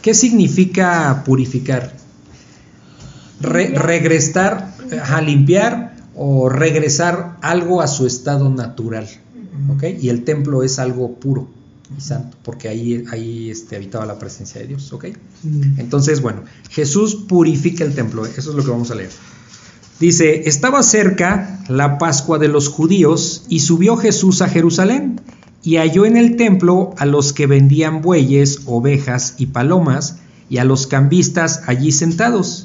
¿Qué significa purificar? Re- regresar, ajá, limpiar o regresar algo a su estado natural. ¿Ok? Y el templo es algo puro y santo, porque ahí, ahí este, habitaba la presencia de Dios. ¿Ok? Entonces, bueno, Jesús purifica el templo, eso es lo que vamos a leer. Dice, estaba cerca la Pascua de los judíos y subió Jesús a Jerusalén y halló en el templo a los que vendían bueyes, ovejas y palomas y a los cambistas allí sentados.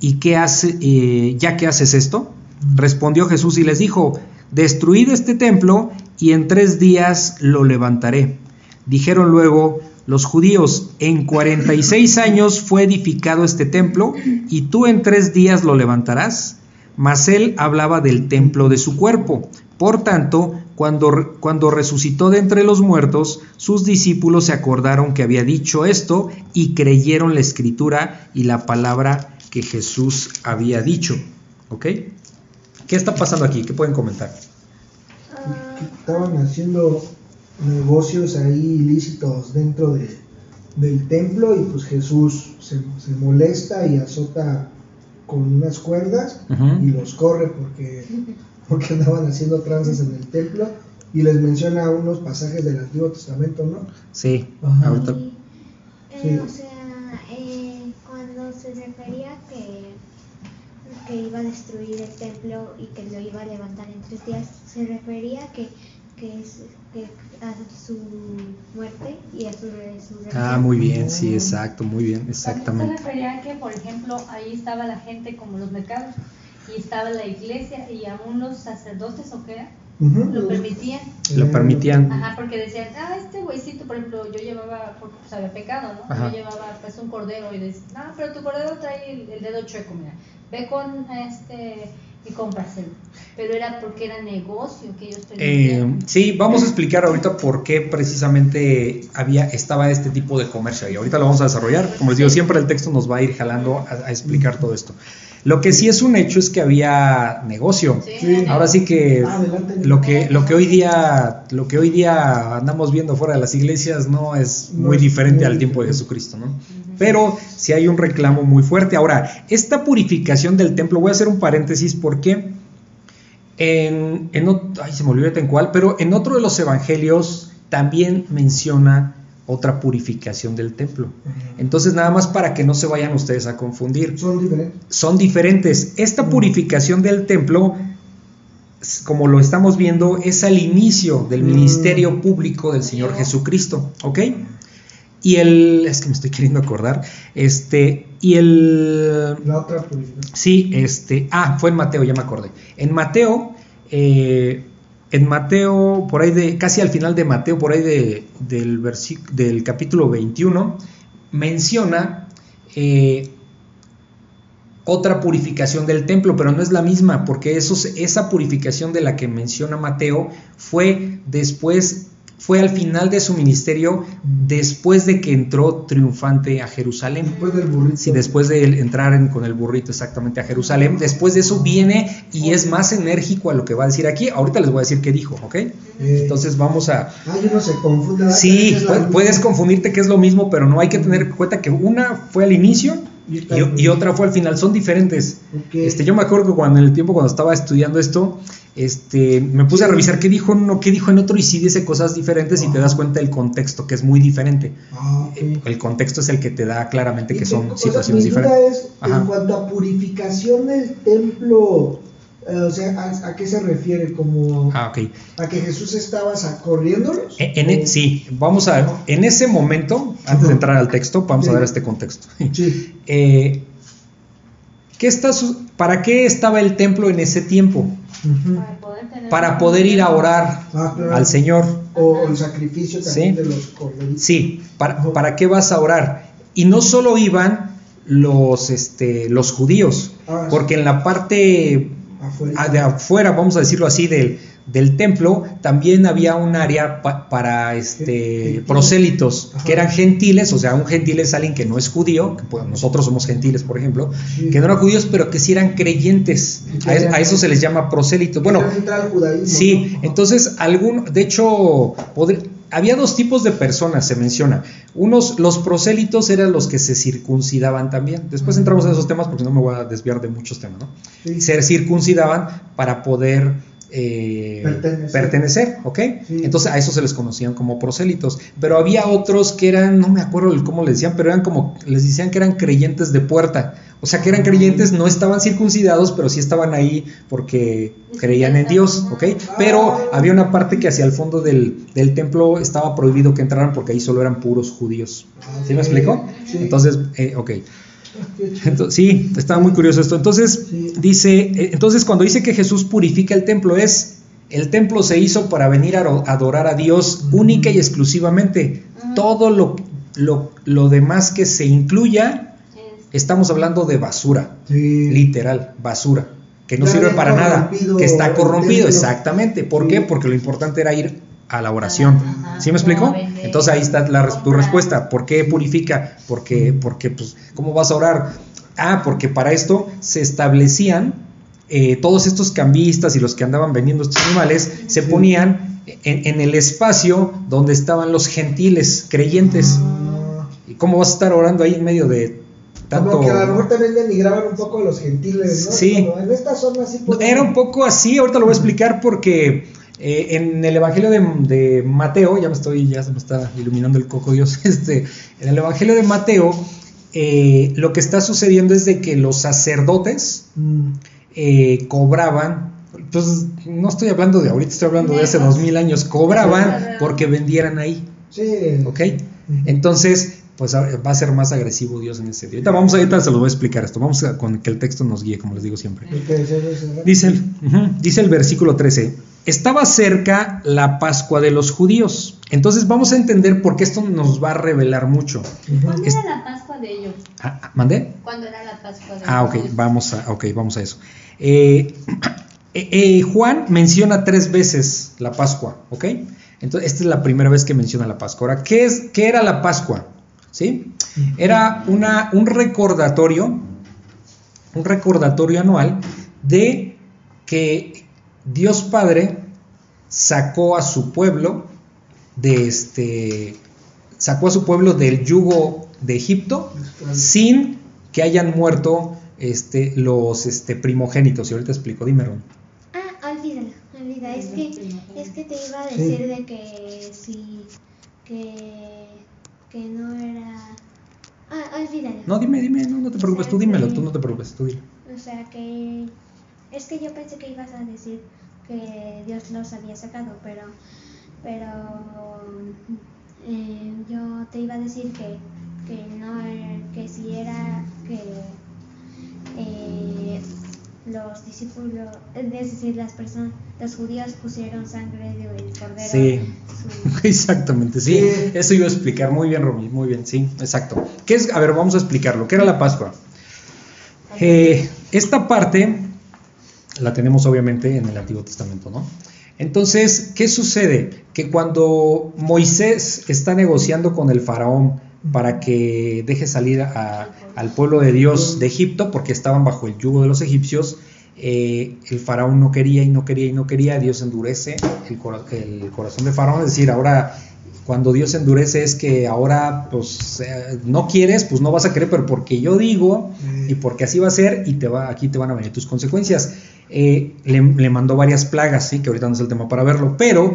y qué hace, eh, ya que haces esto? Respondió Jesús y les dijo, destruid este templo y en tres días lo levantaré. Dijeron luego los judíos, en 46 años fue edificado este templo y tú en tres días lo levantarás. Mas él hablaba del templo de su cuerpo. Por tanto, cuando, cuando resucitó de entre los muertos, sus discípulos se acordaron que había dicho esto y creyeron la escritura y la palabra que Jesús había dicho. ¿Ok? ¿Qué está pasando aquí? ¿Qué pueden comentar? Ah, Estaban haciendo negocios ahí ilícitos dentro de, del templo y pues Jesús se, se molesta y azota con unas cuerdas y los corre porque porque andaban haciendo tranzas en el templo y les menciona unos pasajes del Antiguo Testamento, ¿no? Sí, Ajá. ahorita. Y, eh, Sí. O sea, eh, cuando se refería que, que iba a destruir el templo y que lo iba a levantar en tres días, se refería que, que, es, que a su muerte y a su resurrección. Ah, muy bien, sí, exacto, muy bien, También exactamente. se refería a que, por ejemplo, ahí estaba la gente como los mercados y estaba la iglesia y aún los sacerdotes o qué era, Lo permitían. Lo permitían. Ajá, porque decían, ah, este güeycito, por ejemplo, yo llevaba, porque pues había pecado, ¿no? Ajá. Yo llevaba pues un cordero y decían, no, pero tu cordero trae el, el dedo chueco, mira, ve con este y cómpraselo. Pero era porque era negocio que ellos Eh, permitían. sí, vamos a explicar ahorita por qué precisamente había, estaba este tipo de comercio ahí. Ahorita lo vamos a desarrollar. Como les digo, siempre el texto nos va a ir jalando a, a explicar todo esto. Lo que sí es un hecho es que había negocio. Sí, Ahora sí que Ah, adelante. lo que lo que hoy día lo que hoy día andamos viendo fuera de las iglesias no es muy diferente al tiempo de. Jesucristo, ¿no? Pero sí hay un reclamo muy fuerte. Ahora, esta purificación del templo, voy a hacer un paréntesis porque en, en ay, se me olvidó en cuál, pero en otro de los evangelios también menciona otra purificación del templo. Entonces, nada más para que no se vayan ustedes a confundir Son diferentes. son diferentes. Esta purificación del templo, como lo estamos viendo, es al inicio del ministerio público del Señor Jesucristo, ¿ok? Y el, es que me estoy queriendo acordar, este, y el, La otra purificación. sí, este, ah, fue en Mateo, ya me acordé. En Mateo, eh, en Mateo, por ahí de, casi al final de Mateo, por ahí de, del, capítulo 21, menciona eh, otra purificación del templo, pero no es la misma, porque esa purificación de la que menciona Mateo fue después, fue al final de su ministerio, después de que entró triunfante a Jerusalén. Después del burrito. Sí, después de entrar en- con el burrito exactamente a Jerusalén, después de eso viene y es más enérgico a lo que va a decir aquí. Ahorita les voy a decir qué dijo, ¿ok? Eh, Entonces vamos a... Ah, uno se confunde. ¿verdad? Sí, puedes confundirte que es lo mismo, pero no hay que tener en cuenta que una fue al inicio Y otra fue al final, son diferentes. Este, yo me acuerdo que cuando en el tiempo cuando estaba estudiando esto, este, me puse a revisar qué dijo en uno, qué dijo en otro y sí dice cosas diferentes y te das cuenta del contexto que es muy diferente. Ah. El contexto es el que te da claramente que son o sea, situaciones mi duda diferentes. es, Ajá. en cuanto a purificación del templo, eh, o sea, ¿a, a qué se refiere? ¿Como Ah, ok. a que Jesús estaba corriéndolos? En, en- ¿O- sí, vamos a en ese momento, antes de entrar al texto, vamos a dar este contexto. Sí. Eh, ¿qué está ¿Para qué estaba el templo en ese tiempo? Para poder, tener Para poder ir a orar Ah, claro. al Señor. O el sacrificio también Sí. de los corderitos. Sí, ¿para. ¿para qué vas a orar? Y no solo iban los, este, los judíos, Ah, sí. porque en la parte Afuera. de afuera, vamos a decirlo así, del, del templo, también había un área pa- para este, prosélitos, Ajá. que eran gentiles, o sea, un gentil es alguien que no es judío, que pues, nosotros somos gentiles, por ejemplo, Sí. que no eran judíos, pero que sí eran creyentes. A, eso se les llama prosélitos. Bueno, judaísmo, Sí, ¿no? entonces algún, de hecho, había dos tipos de personas, se menciona. Unos, los prosélitos eran los que se circuncidaban también. Después entramos en esos temas porque no me voy a desviar de muchos temas, ¿no? Sí. Se circuncidaban para poder eh, Pertenecer. pertenecer, ¿ok? Sí. Entonces a eso se les conocían como prosélitos. Pero había otros que eran, no me acuerdo cómo les decían, pero eran como, les decían que eran creyentes de puerta. O sea, que eran creyentes, no estaban circuncidados, pero sí estaban ahí porque creían en Dios, ¿ok? Pero había una parte que hacia el fondo del, del templo estaba prohibido que entraran porque ahí solo eran puros judíos. ¿Sí me explicó? Sí. Entonces, eh, ok. Entonces, sí, estaba muy curioso esto. Entonces, Sí. dice, eh, entonces cuando dice que Jesús purifica el templo es, el templo se hizo para venir a adorar a Dios única y exclusivamente. Todo lo, lo, lo demás que se incluya, Es- estamos hablando de basura, Sí. literal, basura, que no Ya sirve para nada, que está corrompido, exactamente. ¿Por Sí. qué? Porque lo importante era ir a la oración. ¿Sí me explico? Entonces ahí está la, tu respuesta. ¿Por qué purifica? Porque, porque pues, ¿cómo vas a orar? Ah, porque para esto se establecían eh, todos estos cambistas y los que andaban vendiendo estos animales, se ponían en, en el espacio donde estaban los gentiles, creyentes. Ah, ¿Y cómo vas a estar orando ahí en medio de tanto... Como que a lo mejor también denigraban un poco a los gentiles, ¿no? Sí. Como en esta zona sí Era un poco así, ahorita lo voy a explicar porque eh, en el Evangelio de, de Mateo, ya me estoy, ya se me está iluminando el coco Dios, este, en el Evangelio de Mateo, eh, lo que está sucediendo es de que los sacerdotes Mm, eh, cobraban, pues no estoy hablando de ahorita, estoy hablando de hace dos mil años, cobraban porque vendieran ahí, sí. ¿ok? Entonces, pues a- va a ser más agresivo Dios en ese sentido. Ahorita vamos, ahorita se lo voy a explicar esto, vamos a, con que el texto nos guíe, como les digo siempre. El, dice el versículo 13, estaba cerca la Pascua de los judíos. Entonces vamos a entender por qué esto nos va a revelar mucho. ¿Cuándo Es- era la Pascua de ellos? Ah, ah, ¿Mandé? ¿Cuándo era la Pascua de Ah, ok, ellos? vamos a, ok, vamos a eso. Eh, eh, eh, Juan menciona tres veces la Pascua, ¿ok? Entonces, esta es la primera vez que menciona la Pascua. Ahora, ¿qué, es, qué era la Pascua? ¿Sí? Era una, un recordatorio, un recordatorio anual de que Dios Padre sacó a su pueblo de este sacó a su pueblo del yugo de Egipto sin que hayan muerto este, los este, primogénitos. Y ahorita explico, dime, Ron. Ah, olvídalo, olvida. Es que, es que te iba a Sí. decir de que sí, que, que no era... Ah, olvídalo. No, dime, dime, no, no te preocupes, tú dímelo, tú no te preocupes, tú dilo. O sea que... Es que yo pensé que ibas a decir que Dios los había sacado, pero... Pero... eh, yo te iba a decir que, que no que si era que eh, los discípulos, es decir, las personas, los judíos pusieron sangre del cordero. Sí. su- Exactamente, sí. Sí. Eso iba a explicar. Muy bien, Romy, muy bien, sí, exacto. ¿Qué es? A ver, vamos a explicarlo. ¿Qué era la Pascua? Eh, esta parte la tenemos obviamente en el Antiguo Testamento, ¿no? Entonces, ¿qué sucede? Que cuando Moisés está negociando con el faraón para que deje salir al pueblo de Dios de Egipto, porque estaban bajo el yugo de los egipcios, eh, el faraón no quería y no quería y no quería, Dios endurece el corazón de faraón, es decir, ahora cuando Dios endurece es que ahora pues eh, no quieres, pues no vas a querer, pero porque yo digo y porque así va a ser y te va, aquí te van a venir tus consecuencias. Eh, le, le mandó varias plagas, sí, que ahorita no es el tema para verlo, pero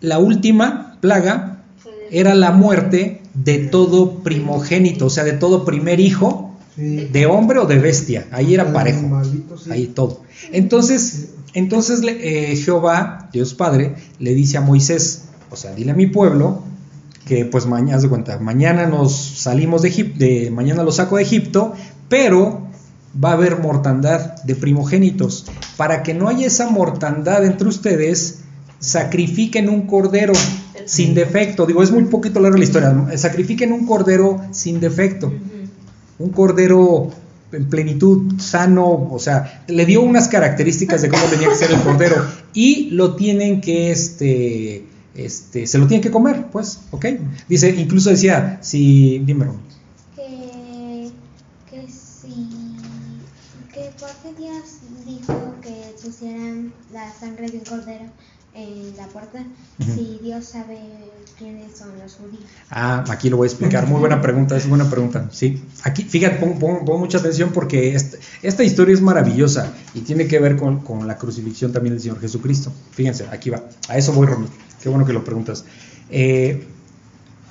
la última plaga era la muerte de todo primogénito, o sea, de todo primer hijo, Sí. de hombre o de bestia, ahí era parejo, sí. ahí todo. Entonces, entonces eh, Jehová, Dios Padre, le dice a Moisés, o sea, dile a mi pueblo que pues mañana, de cuenta, mañana nos salimos de Egipto, mañana los saco de Egipto, pero va a haber mortandad de primogénitos. Para que no haya esa mortandad entre ustedes, sacrifiquen un cordero sin defecto. Digo, es muy poquito larga la historia. Sacrifiquen un cordero sin defecto un cordero en plenitud, sano, o sea, le dio unas características de cómo tenía que ser el cordero y lo tienen que, este, este, se lo tienen que comer, pues, ¿ok? Dice, incluso decía, si, dime, la sangre de un cordero en la puerta Ujú. si Dios sabe quiénes son los judíos. Ah, aquí lo voy a explicar. Muy buena pregunta, es buena pregunta. Sí, aquí, fíjate, pon, pon- pon mucha atención porque esta, esta historia es maravillosa y tiene que ver con, con la crucifixión también del Señor Jesucristo. Fíjense, aquí va. A eso voy, Romy. Qué bueno que lo preguntas. Eh,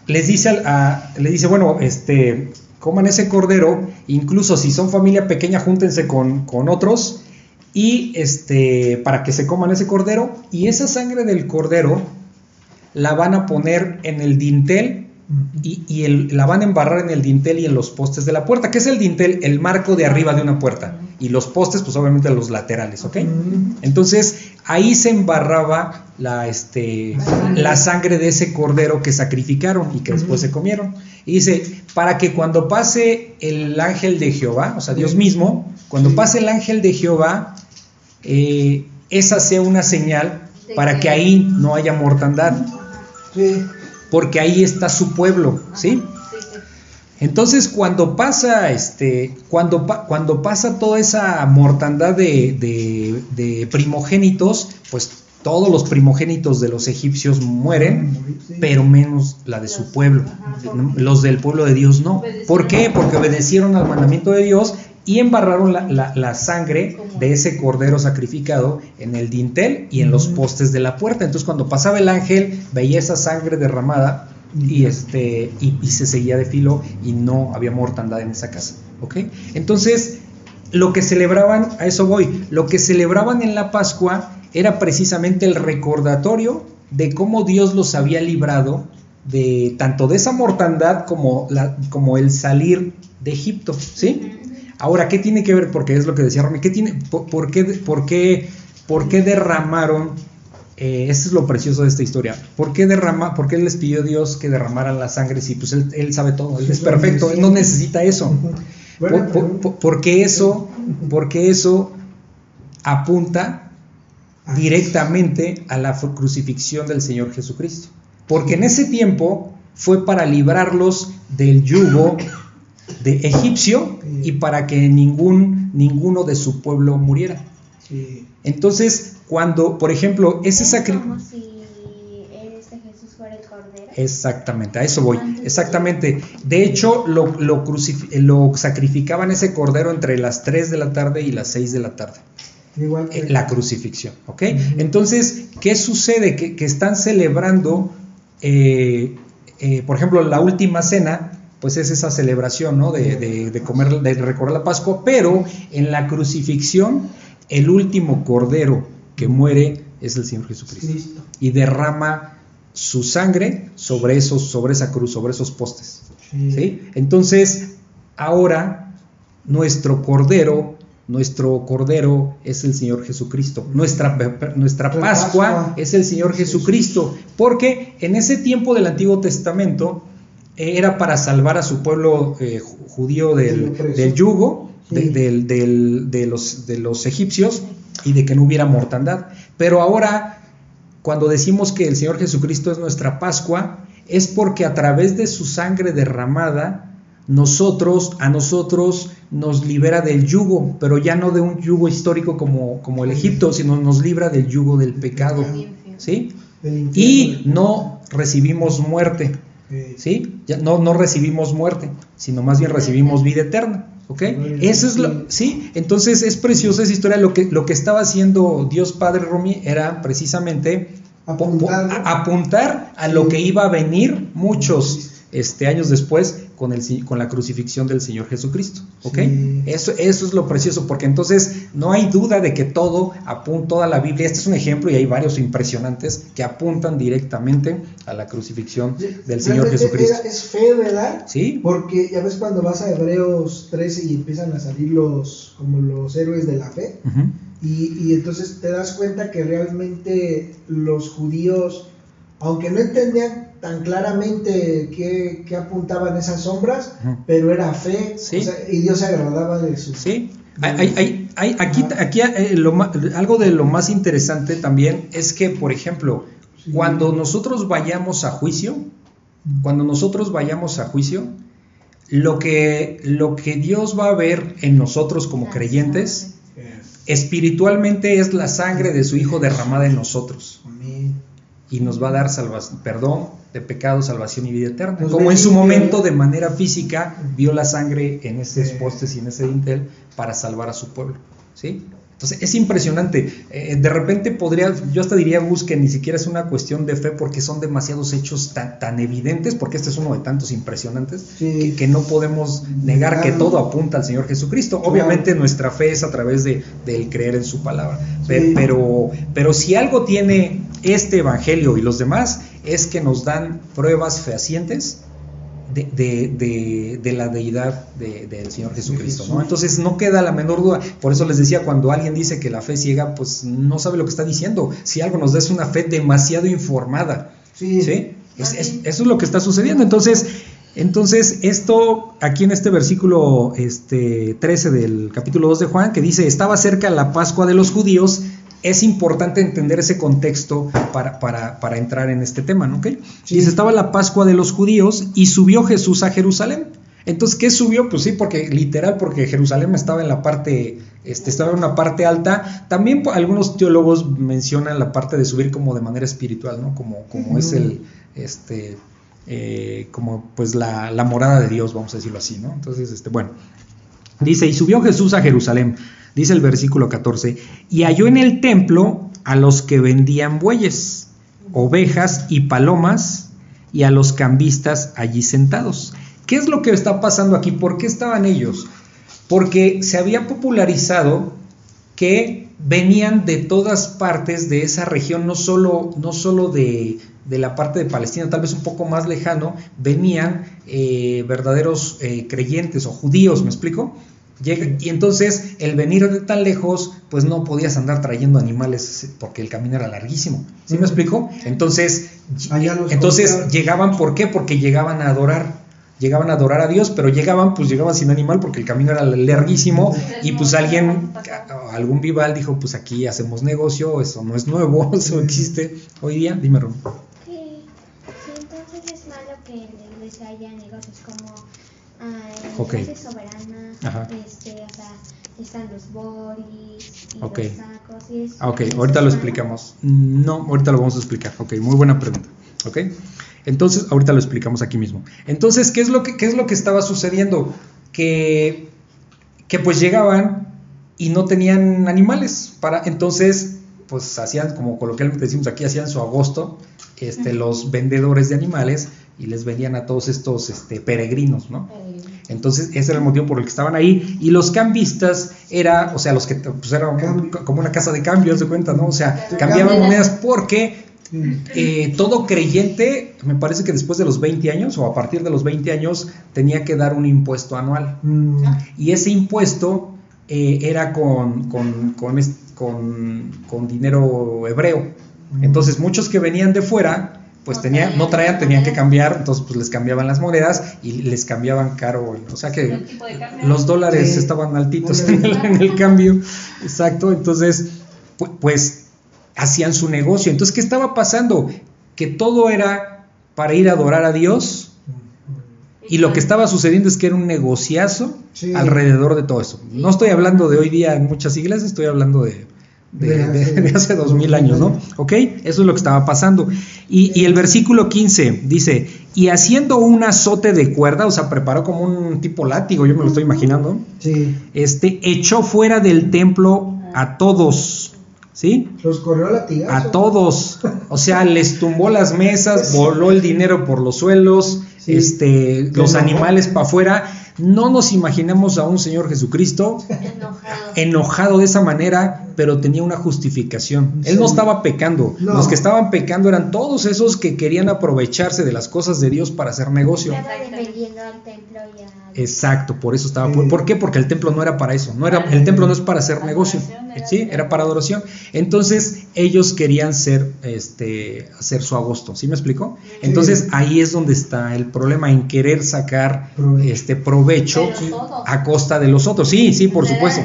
les dice, a- le dice, bueno, este, coman ese cordero, incluso si son familia pequeña, júntense con, con otros y este, para que se coman ese cordero y esa sangre del cordero la van a poner en el dintel y, y el- la van a embarrar en el dintel y en los postes de la puerta. ¿Qué es el dintel? El marco de arriba de una puerta. Y los postes, pues obviamente los laterales, ¿ok? Entonces ahí se embarraba la, este, la sangre de ese cordero que sacrificaron y que después se comieron. Y dice, para que cuando pase el ángel de Jehová, o sea, Dios mismo, cuando pase el ángel de Jehová, eh, esa sea una señal para que- ahí no haya mortandad porque ahí está su pueblo, ¿sí? Entonces cuando pasa, este, cuando, cuando pasa toda esa mortandad de, de- de primogénitos, pues todos los primogénitos de los egipcios mueren, pero menos la de su pueblo. Los del pueblo de Dios no. ¿Por qué? Porque obedecieron al mandamiento de Dios y embarraron la, la- la sangre de ese cordero sacrificado en el dintel y en los postes de la puerta. Entonces cuando pasaba el ángel veía esa sangre derramada y este y, y se seguía de filo y no había mortandad en esa casa. ¿Ok? Entonces lo que celebraban, a eso voy, lo que celebraban en la Pascua era precisamente el recordatorio de cómo Dios los había librado de tanto de esa mortandad como, la, como el salir de Egipto, ¿sí? Ahora, ¿qué tiene que ver? Porque es lo que decía Romy, ¿qué tiene, por, por qué, por, qué, por qué derramaron, eh, esto es lo precioso de esta historia, ¿por qué, derrama, por qué les pidió Dios que derramaran la sangre si pues él, él sabe todo, él es perfecto, él no necesita eso? Por- por- porque eso, porque eso apunta directamente a la crucifixión del Señor Jesucristo. Porque en ese tiempo fue para librarlos del yugo de egipcio y para que ningún ninguno de su pueblo muriera. Sí. Entonces, cuando, por ejemplo, ese Es sacrificio como si este Jesús fuera el cordero. Exactamente, a eso voy. Exactamente. De hecho, lo, lo, crucif- lo sacrificaban ese cordero entre las 3 de la tarde y las 6 de la tarde. Igual que Eh, La crucifixión, ¿ok? Entonces, ¿qué sucede? Que, que están celebrando, eh, eh, por ejemplo, la última cena, pues es esa celebración, ¿no? De, de- de comer, de recorrer la Pascua, pero en la crucifixión, el último cordero que muere es el Señor Jesucristo Cristo. y derrama su sangre sobre esos, sobre esa cruz, sobre esos postes. Sí. ¿sí? Entonces, ahora nuestro cordero, nuestro cordero es el Señor Jesucristo. Nuestra, nuestra Pascua Pascua es el Señor. Jesucristo. Porque en ese tiempo del Antiguo Testamento era para salvar a su pueblo eh, ju- judío del, yugo, de, Sí. del- del- de los, de los egipcios y de que no hubiera mortandad. Pero ahora, cuando decimos que el Señor Jesucristo es nuestra Pascua, es porque a través de su sangre derramada, nosotros, a nosotros nos libera del yugo, pero ya no de un yugo histórico como, como el Egipto, sino nos libra del yugo del pecado. ¿Sí? Y no recibimos muerte. Sí. Ya no, no recibimos muerte, sino más bien recibimos vida eterna. ¿Ok? Eso es lo, sí, entonces es preciosa esa historia. Lo que, lo que estaba haciendo Dios Padre Romy era precisamente apuntar a lo que iba a venir muchos este, años después con, el, con la crucifixión del Señor Jesucristo. ¿Ok? Sí. Eso, eso es lo precioso, porque entonces no hay duda de que todo apunta, toda la Biblia, este es un ejemplo y hay varios impresionantes que apuntan directamente a la crucifixión del Señor Jesucristo. es fe, ¿verdad? ¿Sí? Porque ya ves cuando vas a Hebreos 13 y empiezan a salir los como los héroes de la fe. Y, y entonces te das cuenta que realmente los judíos, aunque no entendían tan claramente qué, qué apuntaban esas sombras, pero era fe, Sí. o sea, y Dios se agradaba de su Sí, hay, hay- hay- hay- aquí, aquí eh, lo algo de lo más interesante también es que, por ejemplo, Sí. cuando nosotros vayamos a juicio, cuando nosotros vayamos a juicio, lo que, lo que Dios va a ver en nosotros como creyentes, espiritualmente es la sangre de su Hijo derramada en nosotros. Amén. Y nos va a dar salvación, perdón de pecado, salvación y vida eterna. Nos Como en su momento de manera física vio la sangre en esos postes y en ese dintel para salvar a su pueblo, ¿sí? Entonces es impresionante. Eh, de repente podría, yo hasta diría Gus que ni siquiera es una cuestión de fe porque son demasiados hechos tan, tan evidentes, porque este es uno de tantos impresionantes, Sí. que, que no podemos negar que todo apunta al Señor Jesucristo. Claro. Obviamente nuestra fe es a través de, del creer en su palabra. Sí. Pero, pero si algo tiene este Evangelio y los demás, es que nos dan pruebas fehacientes de, de- de- de la deidad de- del Señor Jesucristo. ¿no? Entonces no queda la menor duda. Por eso les decía, cuando alguien dice que la fe es ciega, pues no sabe lo que está diciendo. Si algo nos da es una fe demasiado informada. Sí. ¿Sí? Es- es- eso es lo que está sucediendo. Entonces, entonces, esto aquí en este versículo este, 13 del capítulo 2 de Juan, que dice, estaba cerca la Pascua de los judíos, es importante entender ese contexto para, para, para entrar en este tema, ¿no? ¿Ok? Sí. Dice, estaba la Pascua de los judíos y subió Jesús a Jerusalén. Entonces, ¿qué subió? Pues sí, porque literal, porque Jerusalén estaba en la parte este, estaba en una parte alta. También algunos teólogos mencionan la parte de subir como de manera espiritual, ¿no? Como, como es el, este, eh, como pues la, la morada de Dios, vamos a decirlo así, ¿no? Entonces, este, bueno, dice, y subió Jesús a Jerusalén, dice el versículo 14, y halló en el templo a los que vendían bueyes, ovejas y palomas, y a los cambistas allí sentados. ¿Qué es lo que está pasando aquí? ¿Por qué estaban ellos? Porque se había popularizado que venían de todas partes de esa región, no solo, no solo de, de la parte de Palestina, tal vez un poco más lejano, venían eh, verdaderos eh, creyentes o judíos, ¿me explico? Llega- y entonces el venir de tan lejos, pues no podías andar trayendo animales porque el camino era larguísimo. ¿Sí me explico? Entonces, los entonces compraban. llegaban, ¿por qué? Porque llegaban a adorar. Llegaban a adorar a Dios, pero llegaban, pues llegaban sin animal porque el camino era larguísimo y pues alguien, algún vival dijo, pues aquí hacemos negocio, eso no es nuevo, eso existe hoy día. Dime, Ron. Sí, sí, entonces es malo que en la iglesia haya negocios como ah, en Ok. la iglesia soberana, Ajá. sea, están los bolis y Ok. los sacos y eso. Ok, ahorita lo explicamos. No, ahorita lo vamos a explicar. Ok, muy buena pregunta. Ok, entonces ahorita lo explicamos aquí mismo. Entonces, ¿qué es lo que, qué es lo que estaba sucediendo? Que, que pues llegaban y no tenían animales para, entonces, pues hacían, como coloquialmente decimos aquí, hacían su agosto, este, los vendedores de animales y les vendían a todos estos este, peregrinos, ¿no? Entonces, ese era el motivo por el que estaban ahí. Y los cambistas era, o sea, los que pues era como, una casa de cambio, haz de cuenta, ¿no? O sea, cambiaban monedas porque eh, todo creyente, me parece que después de los 20 años o a partir de los 20 años, tenía que dar un impuesto anual. Mm, Y ese impuesto eh, era con, con, con, con- con dinero hebreo. Entonces, muchos que venían de fuera, pues No tenían, traían no traían, tenían que cambiar, entonces pues les cambiaban las monedas y les cambiaban caro. O sea que los dólares Sí. estaban altitos en el, en el cambio. Exacto. Entonces, pu- pues hacían su negocio. Entonces, ¿qué estaba pasando? Que todo era para ir a adorar a Dios. Y lo que estaba sucediendo es que era un negociazo Sí. alrededor de todo eso. No estoy hablando de hoy día en muchas iglesias, estoy hablando de, de hace dos mil años, ¿no? ¿Ok? Eso es lo que estaba pasando. Y, y el versículo 15 dice, y haciendo un azote de cuerda, o sea, preparó como un tipo látigo, yo me lo estoy imaginando, sí. este, echó fuera del templo a todos, ¿sí? Los corrió a latigazo. A todos. O sea, les tumbó las mesas, voló el dinero por los suelos, Sí. este, los animales para afuera. No nos imaginamos a un Señor Jesucristo Enojado. enojado de esa manera, pero tenía una justificación. Él no estaba pecando. No. Los que estaban pecando eran todos esos que querían aprovecharse de las cosas de Dios para hacer negocio. Estaba defendiendo al templo y a... Exacto, por eso estaba. Sí. ¿Por, qué? Porque el templo no era para eso. No era, el templo no es para hacer negocio. Sí, era para adoración. Entonces, ellos querían ser, este, hacer su agosto. ¿Sí me explico? Entonces, ahí es donde está el problema, en querer sacar Provecho. este provecho a costa de los otros. Sí, sí, por Era- supuesto.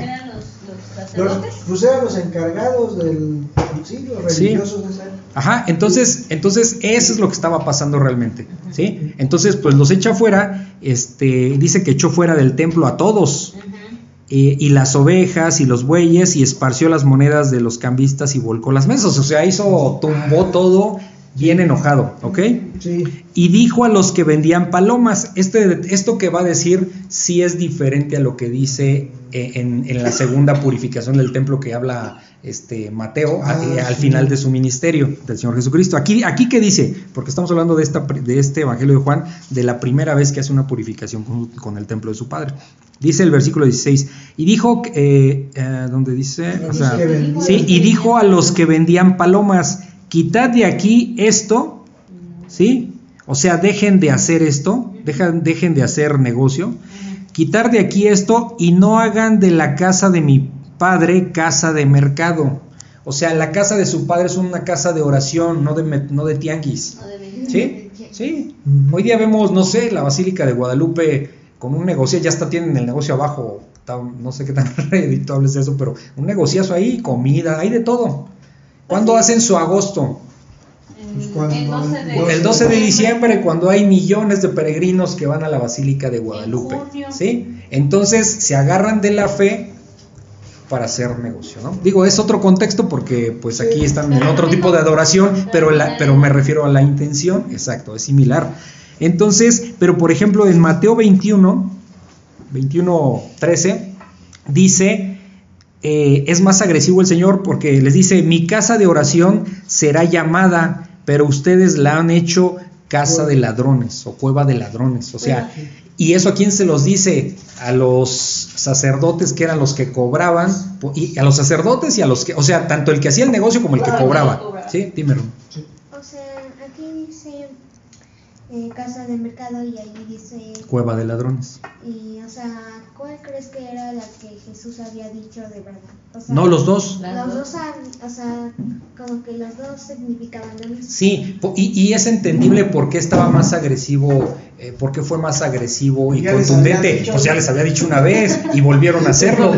Los, pues eran los encargados del. Sí, los Sí. religiosos de esa. Ajá, entonces, entonces eso es lo que estaba pasando realmente, ¿sí? Entonces, pues los echa fuera, este, dice que echó fuera del templo a todos, eh, y las ovejas y los bueyes, y esparció las monedas de los cambistas y volcó las mesas, o sea, hizo, tumbó todo bien enojado, ¿ok? Sí. Y dijo a los que vendían palomas, este, esto que va a decir sí es diferente a lo que dice en, en la segunda purificación del templo que habla este Mateo a- Ah, eh, al final de su ministerio del Señor Jesucristo. Aquí, aquí que dice, porque estamos hablando de, esta, de este Evangelio de Juan, de la primera vez que hace una purificación con, con el templo de su Padre. Dice el versículo 16, y dijo, eh, eh, donde dice, o sea, sí, y dijo a los que vendían palomas, quitad de aquí esto, ¿sí? O sea, dejen de hacer esto, dejan, dejen de hacer negocio, quitar de aquí esto y no hagan de la casa de mi padre casa de mercado. O sea, la casa de su padre es una casa de oración, no de, no de tianguis. Deben- ¿Sí? Sí. Hoy día vemos, no sé, la Basílica de Guadalupe con un negocio, ya está tienen el negocio abajo, no sé qué tan redituable es eso, pero un negociazo ahí, comida, hay de todo. ¿Cuándo hacen su agosto? Pues el 12 de, El 12 de diciembre, cuando hay millones de peregrinos que van a la Basílica de Guadalupe. ¿sí? Entonces se agarran de la fe para hacer negocio, ¿no? Digo, es otro contexto porque pues aquí están en otro tipo de adoración, pero, la, pero me refiero a la intención, exacto, es similar. Entonces, pero por ejemplo en Mateo 21, 21, 13, dice, eh, es más agresivo el Señor porque les dice, mi casa de oración será llamada, pero ustedes la han hecho casa de ladrones o cueva de ladrones. O sea, ¿y eso a quién se los dice? A los sacerdotes que eran los que cobraban, y a los sacerdotes y a los que, o sea, tanto el que hacía el negocio como el que cobraba. ¿Sí? Dime, O sea, aquí dice eh, casa de mercado y ahí dice... Cueva de ladrones. Y, o sea, ¿cuál crees que era la que Jesús había dicho de verdad? O sea, no, los dos. Los dos, o sea, como que los dos significaban lo mismo. Sí, y, y es entendible por qué estaba más agresivo, eh, por qué fue más agresivo y Ya contundente. dicho. Pues ya les había dicho una vez y volvieron a hacerlo.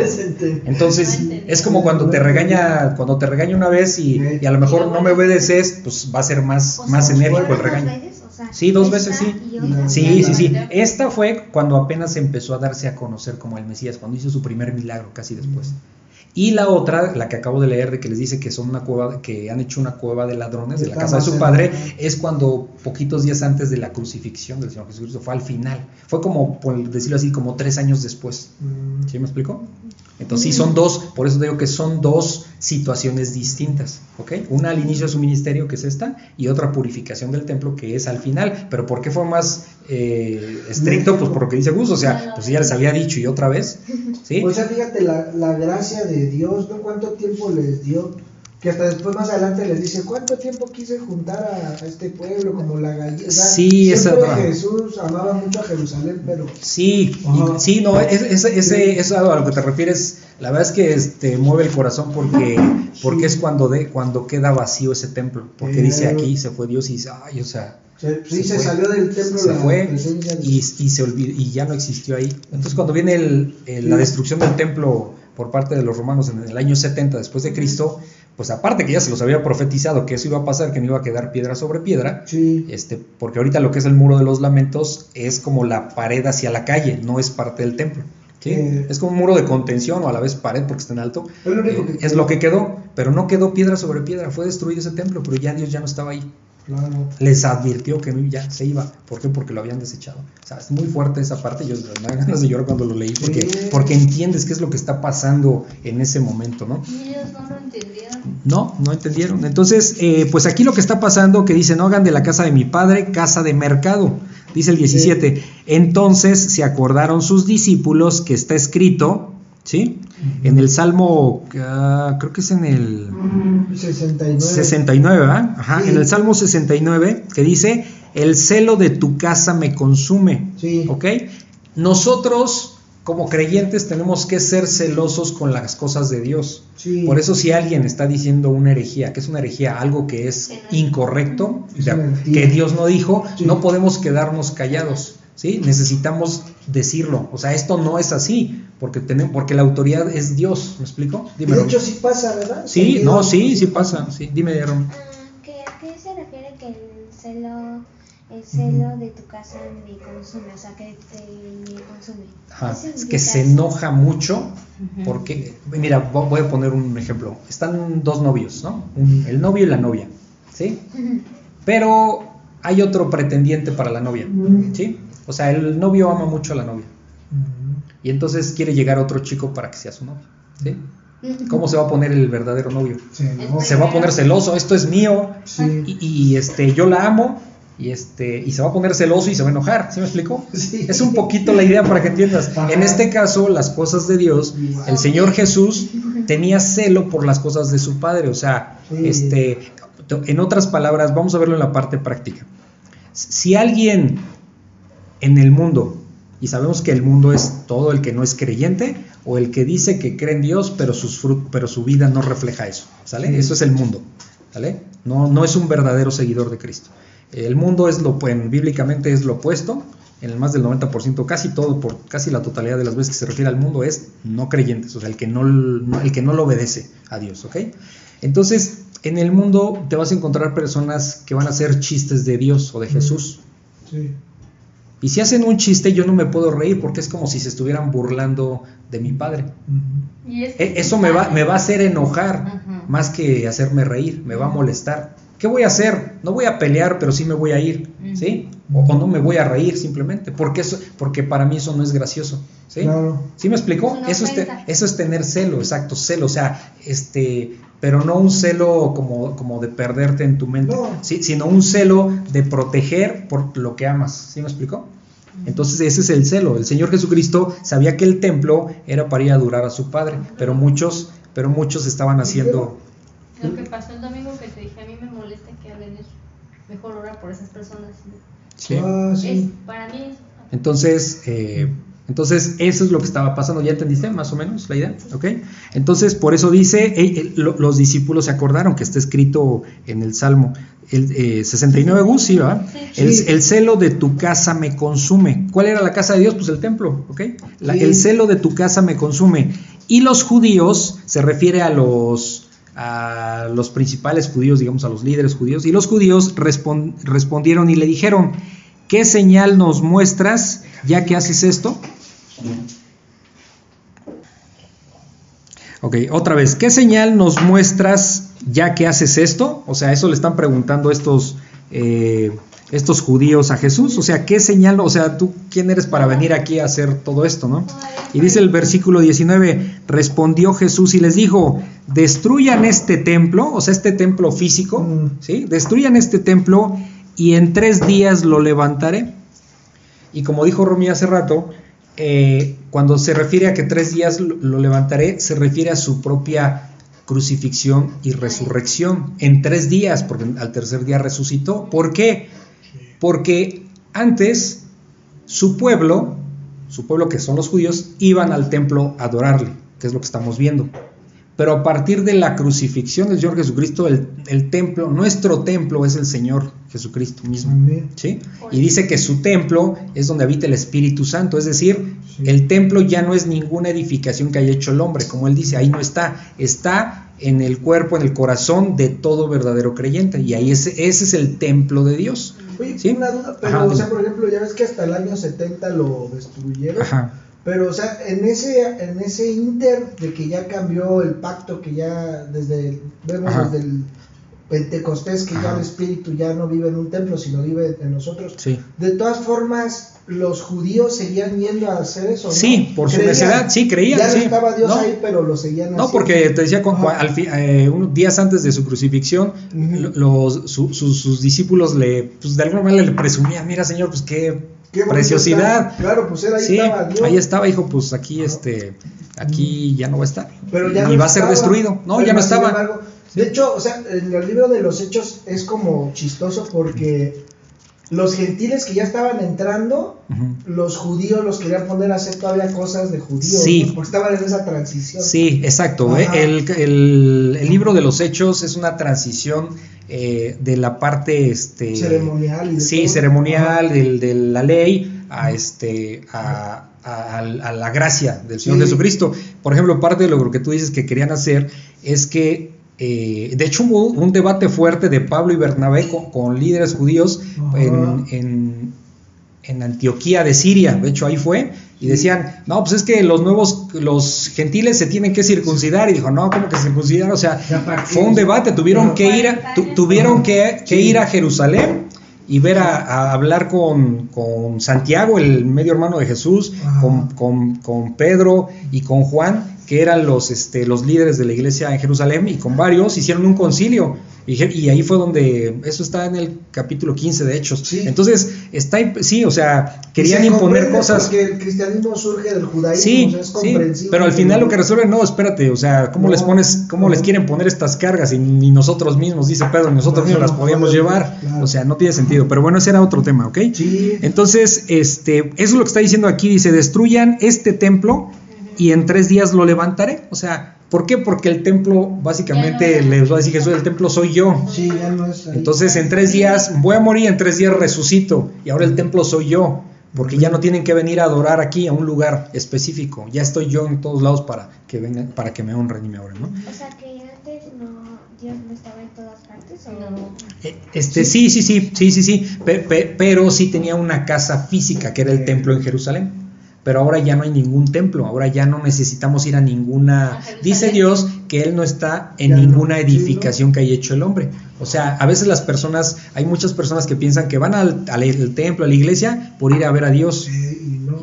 Entonces, es como cuando te regaña, cuando te regaña una vez y, y a lo mejor no me obedeces, pues va a ser más, más enérgico el ¿fueron dos regaño. Sea, Sí, dos veces sí. Sí, sí, sí. Esta fue cuando apenas empezó a darse a conocer como el Mesías, cuando hizo su primer milagro, casi después. Y la otra, la que acabo de leer, de que les dice que son una cueva, que han hecho una cueva de ladrones de la casa de su padre, es cuando poquitos días antes de la crucifixión del Señor Jesucristo, fue al final. Fue como, por decirlo así, como tres años después. Mm, ¿Sí me explico? Entonces sí, son dos, por eso digo que son dos situaciones distintas, ¿ok? Una al inicio de su ministerio, que es esta, y otra purificación del templo, que es al final. Pero ¿por qué fue más eh, estricto? Pues por lo que dice Gus, o sea, pues ya les había dicho y otra vez, ¿sí? O sea, fíjate la, la gracia de Dios, ¿no? ¿Cuánto tiempo les dio? Que hasta después más adelante les dice, ¿cuánto tiempo quise juntar a, a este pueblo como la gallina? Sí, esa. Jesús amaba mucho a Jerusalén, pero Sí, y- sí, no, es- es- ese, eso a lo que te refieres, la verdad es que este, mueve el corazón porque, porque es cuando, de, cuando queda vacío ese templo, porque dice Pero- aquí se fue Dios y dice, ay, o sea, se, sí, Se se, fue. salió del templo se la fue y, y se olvidó, y ya no existió ahí. Entonces cuando viene el- el- la destrucción del templo por parte de los romanos en el año 70 después de Cristo, pues aparte que ya se los había profetizado que eso iba a pasar, que no iba a quedar piedra sobre piedra, Sí, este, porque ahorita lo que es el muro de los lamentos es como la pared hacia la calle, no es parte del templo. ¿sí? Eh. es como un muro de contención o a la vez pared porque está en alto. Es lo Eh, que es lo que quedó, pero no quedó piedra sobre piedra, fue destruido ese templo, pero ya Dios ya no estaba ahí. Claro. Les advirtió que no, ya se iba. ¿Por qué? Porque lo habían desechado. O sea, es muy fuerte esa parte. Yo me dan ganas de llorar cuando lo leí porque, Sí. porque entiendes qué es lo que está pasando en ese momento, ¿no? Y ellos no lo entendieron. No, no entendieron. Entonces, eh, pues aquí lo que está pasando, que dice, no hagan de la casa de mi padre casa de mercado, dice el 17. Entonces se acordaron sus discípulos que está escrito, ¿sí? En el Salmo, ah, creo que es en el 69. 69, ¿verdad? Ajá, Sí. en el Salmo 69, que dice, el celo de tu casa me consume. Sí. ¿Ok? Nosotros, como creyentes, tenemos que ser celosos con las cosas de Dios. Sí. Por eso si alguien está diciendo una herejía, que es una herejía, algo que es incorrecto, Es que Dios no dijo, Sí. no podemos quedarnos callados, ¿sí? Necesitamos decirlo. O sea, esto no es así, porque tenemos, porque la autoridad es Dios, ¿me explico? Dime, de hecho, sí pasa, ¿verdad? Sí, no, sí, sí pasa, sí. Dime, Aaron. Ah, ¿que- ¿A qué se refiere que el celo, el celo de tu casa me consume? O sea, que te me consume. Ajá, ¿Qué es que se enoja mucho porque, mira, vo- voy a poner un ejemplo. Están dos novios, ¿no? Un- el novio y la novia, ¿sí? Pero hay otro pretendiente para la novia, ¿sí? O sea, el novio ama mucho a la novia. Y entonces quiere llegar otro chico para que sea su novio, ¿sí? ¿Cómo se va a poner el verdadero novio? Se va a poner celoso, esto es mío Sí. y, y, este, yo la amo y, este, y se va a poner celoso y se va a enojar, ¿sí me explico? Sí. Es un poquito la idea para que entiendas. Ajá. En este caso, las cosas de Dios, el Señor Jesús tenía celo por las cosas de su Padre. O sea, Sí. este, en otras palabras, vamos a verlo en la parte práctica. Si alguien en el mundo, y sabemos que el mundo es todo el que no es creyente o el que dice que cree en Dios, pero, sus pero su vida no refleja eso, ¿sale? Eso es el mundo, ¿sale? No, no es un verdadero seguidor de Cristo. El mundo es lo, pues, bíblicamente es lo opuesto, en el más del 90%, casi todo, por casi la totalidad de las veces que se refiere al mundo es no creyentes, o sea, el que no, no- el que no lo obedece a Dios, ¿ok? Entonces, en el mundo te vas a encontrar personas que van a hacer chistes de Dios o de Jesús. Sí. Y si hacen un chiste, yo no me puedo reír porque es como si se estuvieran burlando de mi padre. Ujú. Y es- E- Eso me va, me va a hacer enojar más que hacerme reír, me va a molestar. ¿Qué voy a hacer? No voy a pelear, pero sí me voy a ir, ¿sí? O, o no me voy a reír simplemente, porque eso, porque para mí eso no es gracioso, ¿sí? Claro. ¿Sí me explicó? Eso es, te- ofensa. eso es tener celo, exacto, celo, o sea, este, pero no un celo como, como de perderte en tu mente, No. ¿sí? sino un celo de proteger por lo que amas, ¿sí me explicó? Entonces ese es el celo. El Señor Jesucristo sabía que el templo era para ir a adorar a su Padre, pero muchos, pero muchos estaban haciendo. Lo que pasó el domingo que te dije, a mí me molesta que hablen eso. Mejor orar por esas personas. ¿sí? Ah, Es, sí. para mí, Entonces, eh, entonces eso es lo que estaba pasando. ¿Ya entendiste más o menos la idea? ¿Ok? Entonces, por eso dice, lo- los discípulos se acordaron que está escrito en el Salmo. El, eh, 69 Gus, sí, ¿verdad? Sí. El, celo de tu casa me consume. ¿Cuál era la casa de Dios? Pues el templo, ¿ok? La- Sí. El celo de tu casa me consume. Y los judíos, se refiere a los, a los principales judíos, digamos a los líderes judíos, y los judíos respon- respondieron y le dijeron, ¿qué señal nos muestras ya que haces esto? Ok, otra vez, ¿qué señal nos muestras ya que haces esto? O sea, eso le están preguntando estos, eh, estos judíos a Jesús. O sea, ¿qué señal? O sea, ¿tú quién eres para venir aquí a hacer todo esto, no? Y dice el versículo 19, respondió Jesús y les dijo, destruyan este templo, o sea, este templo físico, Mm. ¿sí? Destruyan este templo y en tres días lo levantaré. Y como dijo Romy hace rato, eh, cuando se refiere a que tres días lo, levantaré, se refiere a su propia crucifixión y resurrección. En tres días, porque al tercer día resucitó. ¿Por qué? Porque antes su pueblo, su pueblo que son los judíos, iban al templo a adorarle, que es lo que estamos viendo. Pero a partir de la crucifixión del Señor Jesucristo, el templo, nuestro templo es el Señor Jesucristo mismo. Amén. ¿sí? Y dice que su templo es donde habita el Espíritu Santo, es decir, Sí. el templo ya no es ninguna edificación que haya hecho el hombre, como él dice, ahí no está, está en el cuerpo, en el corazón de todo verdadero creyente, y ahí ese, ese es el templo de Dios. Oye, ¿Sí? una duda, pero, Ajá, o sea, por ejemplo, ya ves que hasta el año 70 lo destruyeron. Ajá. Pero, o sea, en ese, en ese inter de que ya cambió el pacto, que ya desde, vemos Ajá. desde el Pentecostés, que ya Ajá. el Espíritu ya no vive en un templo, sino vive en nosotros. Sí. De todas formas, los judíos seguían yendo a hacer eso, ¿no? Sí, por su necedad, sí, creían, Ya no sí. estaba Dios No. ahí, pero lo seguían No, haciendo. porque te decía, con- al fi- eh, unos días antes de su crucifixión, los, su- su- sus discípulos le, pues de alguna manera le presumían, mira señor, pues qué, preciosidad. está. Claro, pues era ahí sí, estaba Dios. ahí estaba, hijo, pues aquí, este, aquí ya no va a estar. Pero ya y no va a ser destruido. No, Pero ya no estaba. embargo, de hecho, o sea, en el libro de los Hechos es como chistoso porque los gentiles que ya estaban entrando, los judíos los querían poner a hacer todavía cosas de judíos, Sí. ¿no? porque estaban en esa transición. Sí, exacto. ¿eh? El, el- el libro de los hechos es una transición eh, de la parte este, Ceremonial y de sí, todo. ceremonial del- de, la ley a este a, a- a la gracia del Señor Sí. Jesucristo. Por ejemplo, parte de lo que tú dices que querían hacer es que eh, de hecho hubo un debate fuerte de Pablo y Bernabé con, con líderes judíos en, en- en Antioquía de Siria, de hecho ahí fue, y decían, no, pues es que los nuevos, los gentiles se tienen que circuncidar, y dijo, no, ¿cómo que circuncidar? O sea, fue un debate, tuvieron que ir a, tu- tuvieron que, que ir a Jerusalén y ver a, a hablar con, con Santiago, el medio hermano de Jesús, Ajá. con, con- con Pedro y con Juan, que eran los, este, los líderes de la iglesia en Jerusalén, y con varios hicieron un concilio. Y, ahí fue donde, eso está en el capítulo 15 de Hechos. Sí. Entonces, está, sí, o sea, querían Se imponer cosas. Porque el cristianismo surge del judaísmo, Sí, o sea, es sí, comprensible. pero al final lo que resuelven, no, espérate, o sea, ¿cómo No, les pones, cómo no. les quieren poner estas cargas y ni nosotros mismos, dice Pedro, ni nosotros No, mismos las podíamos llevar? claro. O sea, no tiene sentido, pero bueno, ese era otro tema, ¿ok? Sí. Entonces, este, eso es lo que está diciendo aquí, dice, destruyan este templo y en tres días lo levantaré. O sea, ¿por qué? Porque el templo, básicamente, no- les va a decir Jesús, el templo soy yo. Sí, ya no es ahí. Entonces, en tres días voy a morir, en tres días resucito, y ahora el templo soy yo. porque ya no tienen que venir a adorar aquí a un lugar específico, ya estoy yo en todos lados para que vengan, para que me honren y me adoren, ¿no? O sea que antes no, Dios no estaba en todas partes o No. Eh, Este, sí, sí, sí, sí, sí, sí, pe- pe- pero sí tenía una casa física que era el templo en Jerusalén. Pero ahora ya no hay ningún templo, ahora ya no necesitamos ir a ninguna... Dice Dios que Él no está en ninguna edificación que haya hecho el hombre. O sea, a veces las personas, hay muchas personas que piensan que van al, al- al templo, a la iglesia, por ir a ver a Dios.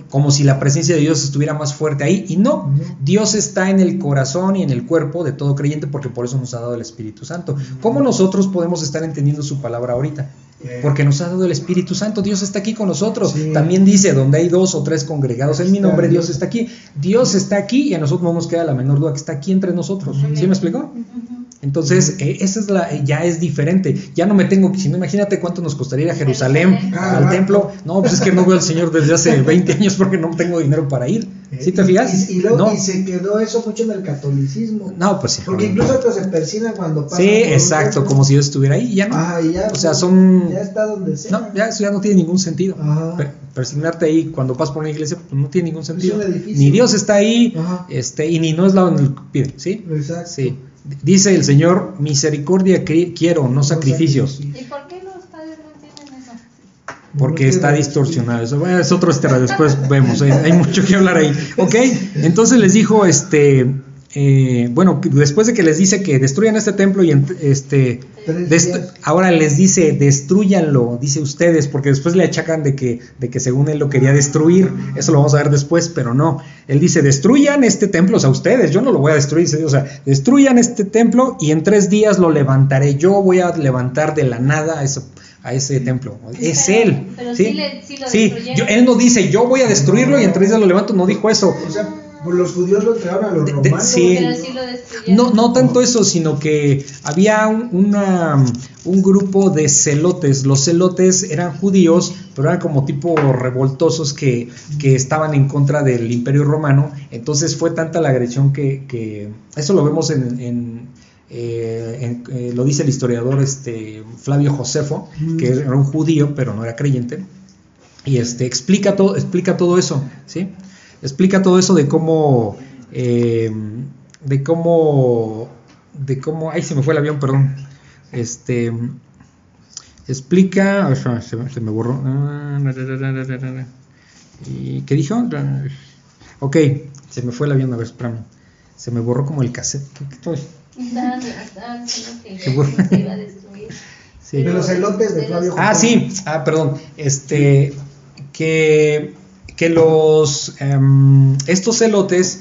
Como si la presencia de Dios estuviera más fuerte ahí. Y no. Dios está en el corazón y en el cuerpo de todo creyente porque por eso nos ha dado el Espíritu Santo. ¿Cómo nosotros podemos estar entendiendo su palabra ahorita? Eh, Porque nos ha dado el Espíritu Santo, Dios está aquí con nosotros. Sí. También dice, donde hay dos o tres congregados en mi nombre, Dios está aquí. Dios está aquí y a nosotros no nos queda la menor duda que está aquí entre nosotros. ¿Sí me explico? Entonces, eh, esa es la, eh, ya es diferente. Ya no me tengo que, si no, imagínate cuánto nos costaría ir a Jerusalén, al Ah, templo. No, pues es que no veo al Señor desde hace 20 años porque no tengo dinero para ir. ¿Sí te fijas? Y, y luego no, y se quedó eso mucho en el catolicismo. no, pues sí. Porque incluso hasta se persinan cuando pasan Sí, exacto, templo. como si Dios estuviera ahí. Ya no. Ajá, y ya, O sea, son- Ya está donde sea. No, ya eso ya no tiene ningún sentido. Ajá. Per- Persignarte ahí cuando pasas por una iglesia pues, no tiene ningún sentido. un edificio. Ni Dios está ahí, Ajá. este, y ni no es la donde pide, ¿sí? Exacto. Sí. Dice el Señor, misericordia quiero, no sacrificios, ¿Y por qué los padres no entienden eso? porque está distorsionado. Eso bueno, es otro estera, después vemos, hay, hay mucho que hablar ahí. ¿Ok? Entonces les dijo, este, eh, bueno, después de que les dice que destruyan este templo y este, ahora les dice, destruyanlo, dice ustedes, porque después le achacan de que, de que según él lo quería destruir, eso lo vamos a ver después, pero no, él dice, destruyan este templo, o sea, ustedes, yo no lo voy a destruir, o sea, destruyan este templo y en tres días lo levantaré, yo voy a levantar de la nada a ese, a ese templo, es Pero- él, pero ¿sí? sí le- sí lo Sí, destruyeron. yo- él no dice, yo voy a destruirlo y en tres días lo levanto, no dijo eso, O sea, los judíos lo entregaron a los De- de- romanos. sí. Pero sí lo destruyeron. No, no tanto eso, sino que había un, una- un grupo de celotes. Los celotes eran judíos, pero eran como tipo revoltosos que, que estaban en contra del imperio romano. Entonces fue tanta la agresión que, que- eso lo vemos en, en, eh, en- eh, lo dice el historiador este, Flavio Josefo, que era un judío, pero no era creyente. Y este, explica, todo, explica todo eso, ¿sí? Explica todo eso de cómo, eh, de cómo, de cómo, ay, se me fue el avión, perdón. Este, explica, se, me- se me borró. Ah, ¿Y qué dijo? Ok, se me fue el avión, a ver, espérame. Se me borró como el cassette. ¿Qué- qué estoy? Se. Sí. De los elotes de Flavio Ah, sí, ah, perdón. Este, que, que los, em, estos celotes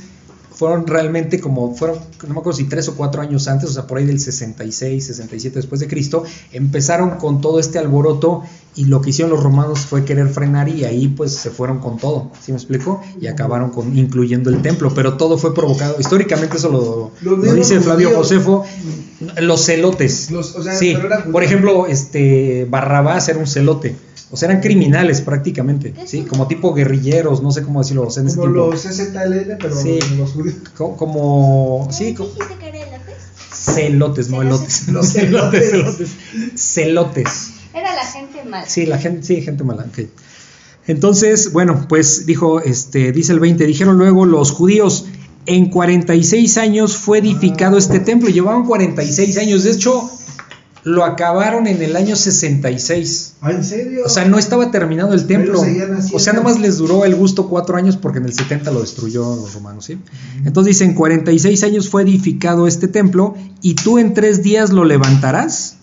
fueron realmente como, fueron, no me acuerdo si tres o cuatro años antes, o sea, por ahí del 66, 67 después de Cristo, empezaron con todo este alboroto y lo que hicieron los romanos fue querer frenar y ahí pues se fueron con todo, ¿sí me explico? Y acabaron con, incluyendo el templo, pero todo fue provocado, históricamente eso lo, lo dice Flavio judíos. Josefo, los celotes. Los- o sea, sí, por ejemplo, este Barrabás era un celote. O sea, eran criminales prácticamente, ¿sí? Como tipo guerrilleros, no sé cómo decirlo. o sea, en ese Como tiempo. los SZLN, pero Sí. los judíos. Co- como, sí, celotes, no elotes. Los celotes, celotes. celotes. Era la gente mala. Sí, la gente, sí, gente mala. ok. Entonces, bueno, pues dijo, este, dice el 20, dijeron luego los judíos, en 46 años fue edificado este templo, llevaban 46 años, de hecho, lo acabaron en el año 66. Ah, ¿en serio? O sea, no estaba terminado el templo. O sea, nomás les duró el gusto cuatro años porque en el 70 lo destruyó los romanos, ¿sí? Entonces dicen, 46 años fue edificado este templo y tú en tres días lo levantarás,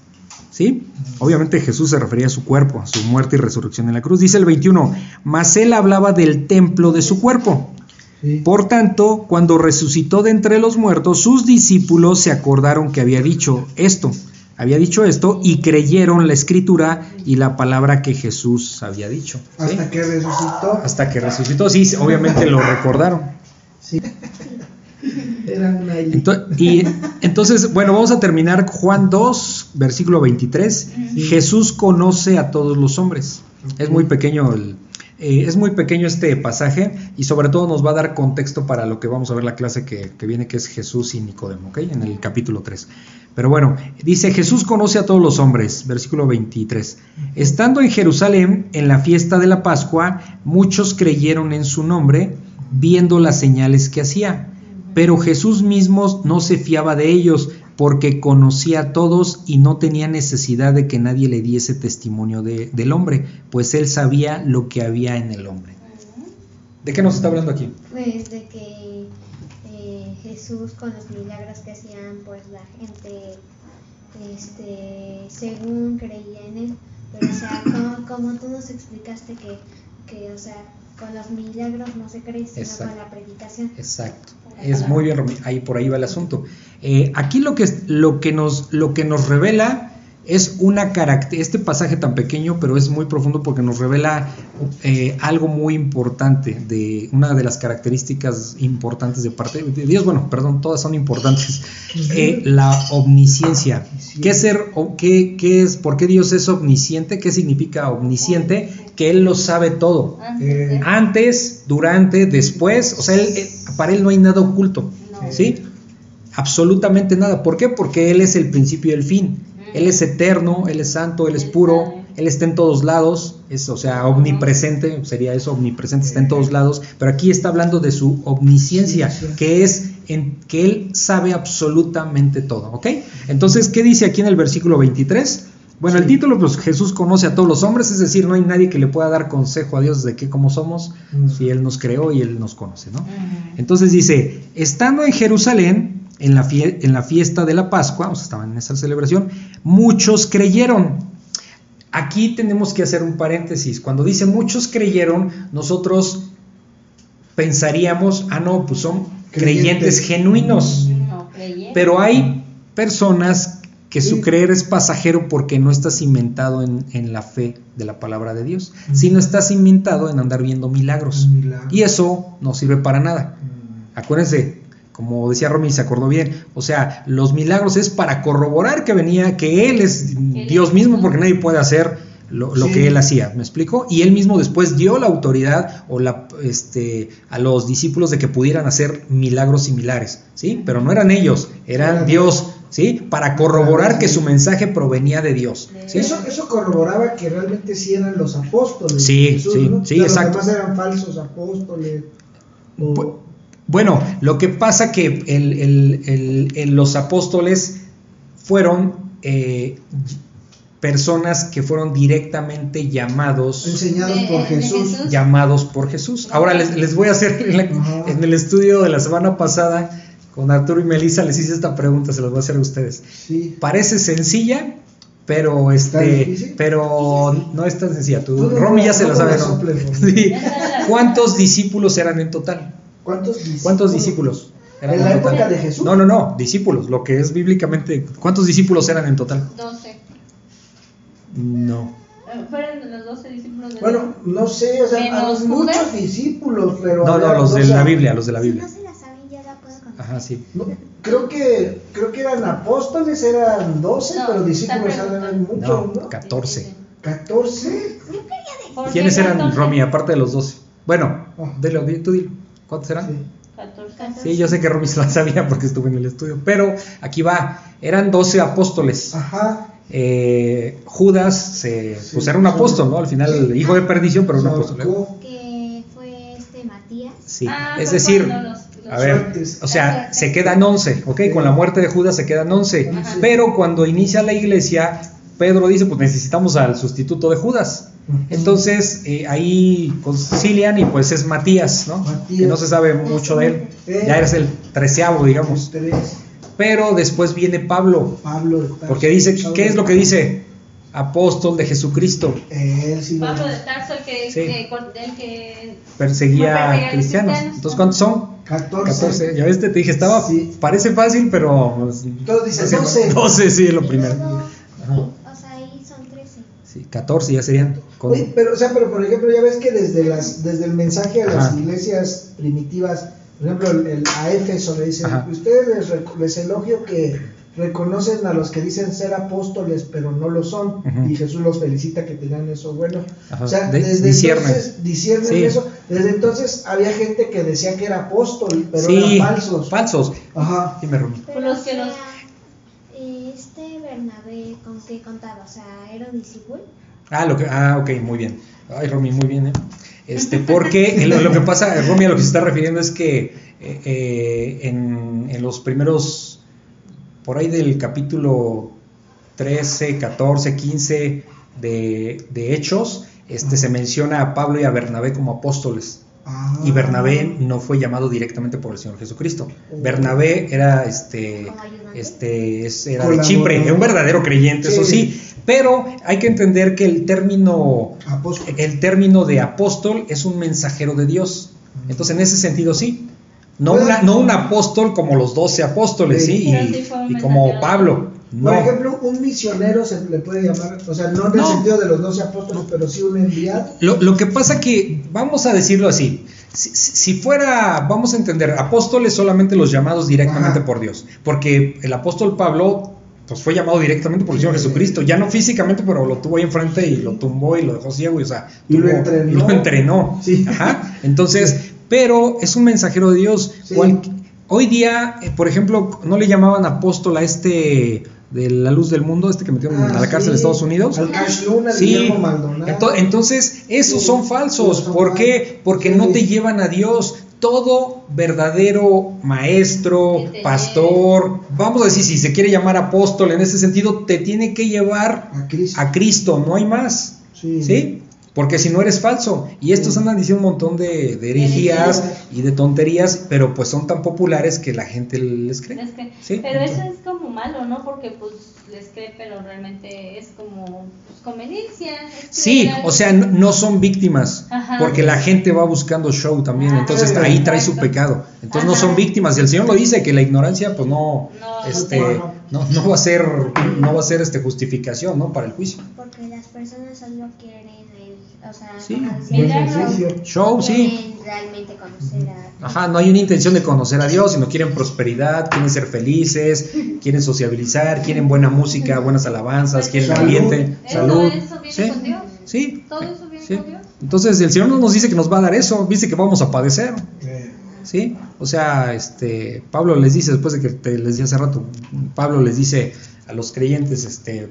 ¿sí? Obviamente Jesús se refería a su cuerpo, a su muerte y resurrección en la cruz. Dice el 21, mas él hablaba del templo de su cuerpo. Sí. Por tanto, cuando resucitó de entre los muertos, sus discípulos se acordaron que había dicho esto, había dicho esto y creyeron la escritura y la palabra que Jesús había dicho. ¿sí? Hasta que resucitó. Hasta que resucitó, sí, obviamente lo recordaron. Sí. Era una Ento- y entonces, bueno, vamos a terminar Juan 2, versículo 23. Jesús conoce a todos los hombres. Es muy pequeño el, Eh, es muy pequeño este pasaje y sobre todo nos va a dar contexto para lo que vamos a ver la clase que, que viene, que es Jesús y Nicodemo, ¿ok? En el capítulo 3. Pero bueno, dice, Jesús conoce a todos los hombres, versículo 23. Estando en Jerusalén, en la fiesta de la Pascua, muchos creyeron en su nombre, viendo las señales que hacía. Pero Jesús mismo no se fiaba de ellos, porque conocía a todos y no tenía necesidad de que nadie le diese testimonio de- del hombre, pues él sabía lo que había en el hombre. ¿De qué nos está hablando aquí? Pues de que eh, Jesús con los milagros que hacían, pues la gente, este, según creía en él. Pero o sea, como, como tú nos explicaste que, que, o sea, con los milagros no se cree, sino Exacto. con la predicación. Exacto. Es muy bien, ahí por ahí va el asunto. Eh, aquí lo que, es- lo, que nos, lo que nos revela es una característica, este pasaje tan pequeño, pero es muy profundo porque nos revela eh, algo muy importante, de una de las características importantes de parte de Dios. Bueno, perdón, todas son importantes. Eh, la omnisciencia. ¿Qué, ser, o qué, qué es, ¿Por qué Dios es omnisciente? ¿Qué significa omnisciente? Que Él lo sabe todo. Antes Eh, Antes, durante, después, o sea, él- él- para él no hay nada oculto, No. ¿sí? Absolutamente nada. ¿Por qué? Porque Él es el principio y el fin. Él es eterno, Él es santo, Él es puro, Él está en todos lados, es, o sea, omnipresente, sería eso, omnipresente, está en todos lados, pero aquí está hablando de su omnisciencia, Sí, sí. que es en que Él sabe absolutamente todo, ¿ok? Entonces, ¿qué dice aquí en el versículo 23? Bueno, el título, pues Jesús conoce a todos los hombres, es decir, no hay nadie que le pueda dar consejo a Dios de qué cómo somos, Mm. si Él nos creó y Él nos conoce, ¿no? Ujú. Entonces dice, estando en Jerusalén, en la, fie- en la fiesta de la Pascua, o sea, estaban en esa celebración, muchos creyeron. Aquí tenemos que hacer un paréntesis. Cuando dice muchos creyeron, nosotros pensaríamos, ah, no, pues son creyentes Creyentes. genuinos. No, creyente. Pero hay personas que su creer es pasajero porque no está cimentado en, en la fe de la palabra de Dios, Mm. sino está cimentado en andar viendo milagros. Y eso no sirve para nada. Mm. Acuérdense, como decía Romy, se acordó bien, o sea, los milagros es para corroborar que venía, que Él es Dios mismo, porque nadie puede hacer lo, lo Sí. que Él hacía, ¿me explico? Y Él mismo después dio la autoridad o la, este, a los discípulos de que pudieran hacer milagros similares, ¿sí? Pero no eran ellos, eran Era Dios, ¿sí? Para corroborar que su mensaje provenía de Dios, ¿sí? Eso, eso corroboraba que realmente sí eran los apóstoles. Sí, de Jesús, sí, ¿no? sí, Pero exacto. Los demás eran falsos apóstoles. o- Bueno, lo que pasa que el- el- el- el- los apóstoles fueron eh, personas que fueron directamente llamados, enseñados por Jesús. Jesús. llamados por Jesús. Ahora les, les voy a hacer en, la- en el estudio de la semana pasada con Arturo y Melissa les hice esta pregunta, se las voy a hacer a ustedes. Sí. Parece sencilla, pero ¿Está este, pero no es tan sencilla. Tú, no- Romy ya se no me sabe, ¿no? Sí. ¿Cuántos discípulos eran en total? ¿Cuántos discípulos? ¿Cuántos discípulos? eran ¿En la total? época de Jesús? No, no, no, discípulos, lo que es bíblicamente. ¿Cuántos discípulos eran en total? 12. No. Eh, Fueron los 12 discípulos de Bueno, no sé, o sea, muchos discípulos, pero. No, no, los de la Biblia, los de la Biblia. no se la saben, yo la puedo contar. Ajá, sí. No, creo que creo que eran apóstoles, eran 12, No, pero discípulos eran muchos, No, ¿no? 14. 14. ¿Por ¿Quiénes eran, 14? Romy, aparte de los 12? Bueno, Ah. dilo, di- tú dilo. ¿Cuántos eran? Sí. 14. Sí, yo sé que Romy se la sabía porque estuve en el estudio, pero aquí va, eran 12 apóstoles. Ajá. Eh, Judas, se- Sí, pues era un apóstol, ¿no? Al final, Sí. hijo de perdición, pero un apóstol. Que fue este Matías. Sí, Ah, es decir, cuando los- los- a ver, o sea, se quedan 11, ¿ok? Con la muerte de Judas se quedan 11, Ajá. pero cuando inicia la iglesia, Pedro dice, pues necesitamos al sustituto de Judas. Entonces eh, ahí concilian y pues es Matías, ¿no? Matías. Que no se sabe mucho de él. Eh. Ya eres el treceavo, digamos. Pero después viene Pablo, Pablo de Tarso. porque dice, ¿qué es lo que dice? Apóstol de Jesucristo. Él sí lo- Pablo de Tarso, el que, Sí. que, cor- el que Perseguía cristianos. Entonces, ¿cuántos son? 14. 14. Ya ves, te dije, estaba, Sí. parece fácil, pero... pues, Todos dicen no sé, 12. 12, sí, es lo primero. Ajá. o sea, ahí son 13. Sí, 14 ya serían. con- Oye, pero, o sea, pero por ejemplo, ya ves que desde las desde el mensaje a las Ajá. iglesias primitivas, por ejemplo, el, el- a Éfeso le dicen, ustedes les, les elogio que reconocen a los que dicen ser apóstoles, pero no lo son, y Jesús los felicita que tenían eso bueno. Ajá, O sea, de- desde entonces disciernen Sí. eso. Desde entonces había gente que decía que era apóstol, pero sí, eran falsos. falsos. Ajá. Sea, los- eh, este Bernabé, ¿con qué contaba? O sea, ¿era un discípulo? Ah, lo que, ah, ok, muy bien. Ay, Romy, muy bien, ¿eh? Este, porque lo, lo que pasa, Romy, a lo que se está refiriendo es que eh, eh, en, en los primeros, por ahí del capítulo 13, 14, 15 de, de Hechos, este, se menciona a Pablo y a Bernabé como apóstoles. Ah. Y Bernabé no fue llamado directamente por el Señor Jesucristo. Bernabé era este, este es- era de. Chipre, era un verdadero creyente, eso Sí. sí. Pero hay que entender que el término, Apóstol. el término de apóstol es un mensajero de Dios. Entonces, en ese sentido, sí. No, una- no un apóstol como los doce apóstoles, Sí. Y, como. Pablo. No. Por ejemplo, un misionero se le puede llamar, o sea, no en el No. sentido de los doce apóstoles, pero sí un enviado. Lo, lo que pasa que, vamos a decirlo así, si, si- fuera, vamos a entender, apóstoles solamente los llamados directamente Ajá. por Dios, porque el apóstol Pablo pues fue llamado directamente por el Señor Sí. Jesucristo, ya no físicamente, pero lo tuvo ahí enfrente y lo tumbó y lo dejó ciego, y, o sea, Y lo entrenó. y lo entrenó. Sí. Ajá. Entonces, pero es un mensajero de Dios. Sí. Cual- hoy día, eh, por ejemplo, no le llamaban apóstol a este de la luz del mundo, este que metieron Ah, a la cárcel sí. de Estados Unidos. Al Cash Luna, Sí, entonces esos Sí, son falsos. sí, son ¿Por qué? Porque Sí. no te llevan a Dios. Todo verdadero maestro, pastor, vamos a decir, si se quiere llamar apóstol en ese sentido, te tiene que llevar a Cristo. a Cristo, no hay más. Sí. Porque si no eres falso. Y estos Sí. andan diciendo un montón de, de herejías y de tonterías, pero pues son tan populares que la gente les cree. Sí. Pero eso es como malo, ¿no? Porque pues les cree, pero realmente es como pues, conveniencia. es Sí, o sea, no, no son víctimas, Ajá. porque la gente va buscando show también, Ah, entonces sí, ahí trae su pecado. Entonces no son víctimas, y el Señor lo dice, que la ignorancia pues no, No, este, no. no, no va a ser, no va a ser este justificación, ¿no? Para el juicio. Porque las personas solo quieren o sea, Sí, ejercicio. Show, no sí. realmente conocer a Ajá, no hay una intención de conocer a Dios, sino quieren prosperidad, quieren ser felices, quieren sociabilizar, quieren buena música, buenas alabanzas, quieren Salud. ambiente, salud. eso viene Sí, con Dios. sí, Todo eso viene sí. con Dios. Entonces el Señor no nos dice que nos va a dar eso, dice que vamos a padecer. ¿sí? O sea, este, Pablo les dice, después de que te les di hace rato, Pablo les dice a los creyentes, este,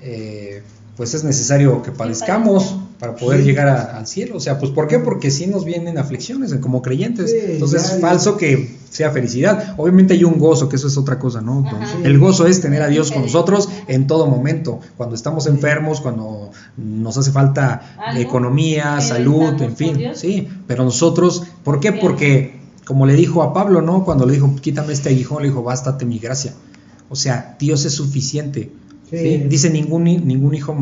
eh, pues es necesario que padezcamos. Para poder Sí. llegar a- al cielo. O sea, pues ¿por qué? Porque sí nos vienen aflicciones como creyentes. Sí, Entonces ya, es ya. falso que sea felicidad. Obviamente hay un gozo, que eso es otra cosa, ¿no? Entonces, El gozo es tener a Dios con nosotros en todo momento, cuando estamos enfermos, cuando nos hace falta Algo, economía, salud, en fin, sí, pero nosotros, ¿por qué? Bien. Porque, como le dijo a Pablo, ¿no? Cuando le dijo, quítame este aguijón, le dijo, bástate mi gracia. O sea, Dios es suficiente. Sí. ¿sí? Dice, ningún, ningún hijo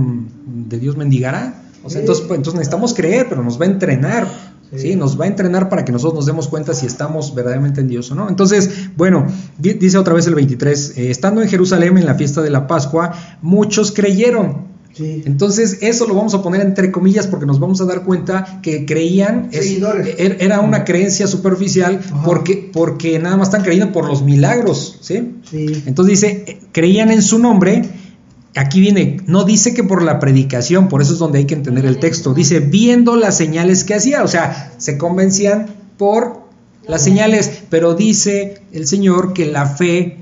de Dios mendigará. O sea, Sí. entonces, pues, entonces necesitamos creer, pero nos va a entrenar. Sí. ¿sí? Nos va a entrenar para que nosotros nos demos cuenta si estamos verdaderamente en Dios o no. Entonces, bueno, di- dice otra vez el 23, eh, estando en Jerusalén en la fiesta de la Pascua, muchos creyeron. sí. Entonces, eso lo vamos a poner entre comillas porque nos vamos a dar cuenta que creían, es- er- era una creencia superficial Ajá. porque, porque nada más están creyendo por los milagros, ¿sí? Sí. Entonces dice, eh, creían en su nombre, aquí viene, no dice que por la predicación, por eso es donde hay que entender el texto, dice, viendo las señales que hacía, o sea, se convencían por las señales, pero dice el Señor que la fe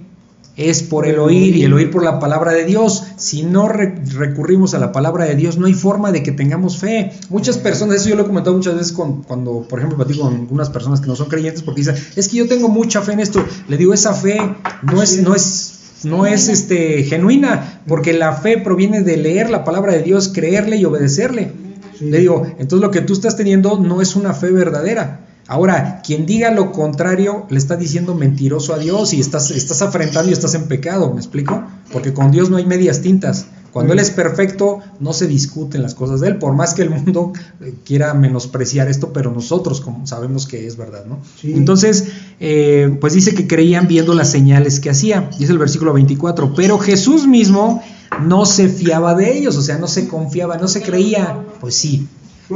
es por el oír y el oír por la palabra de Dios. Si no re- recurrimos a la palabra de Dios, no hay forma de que tengamos fe. Muchas personas, eso yo lo he comentado muchas veces con- cuando, por ejemplo, platico con algunas personas que no son creyentes, porque dicen, es que yo tengo mucha fe en esto. Le digo, esa fe no es, no es no es este genuina, porque la fe proviene de leer la palabra de Dios, creerle y obedecerle. Sí. Le digo, entonces lo que tú estás teniendo no es una fe verdadera. Ahora, quien diga lo contrario le está diciendo mentiroso a Dios y estás, estás afrentando y estás en pecado, ¿me explico? Porque con Dios no hay medias tintas. Cuando Él es perfecto, no se discuten las cosas de Él, por más que el mundo eh, quiera menospreciar esto, pero nosotros como sabemos que es verdad, ¿no? Sí. Entonces, eh, pues dice que creían viendo las señales que hacía, dice el versículo 24, pero Jesús mismo no se fiaba de ellos, o sea, no se confiaba, no se creía, pues sí.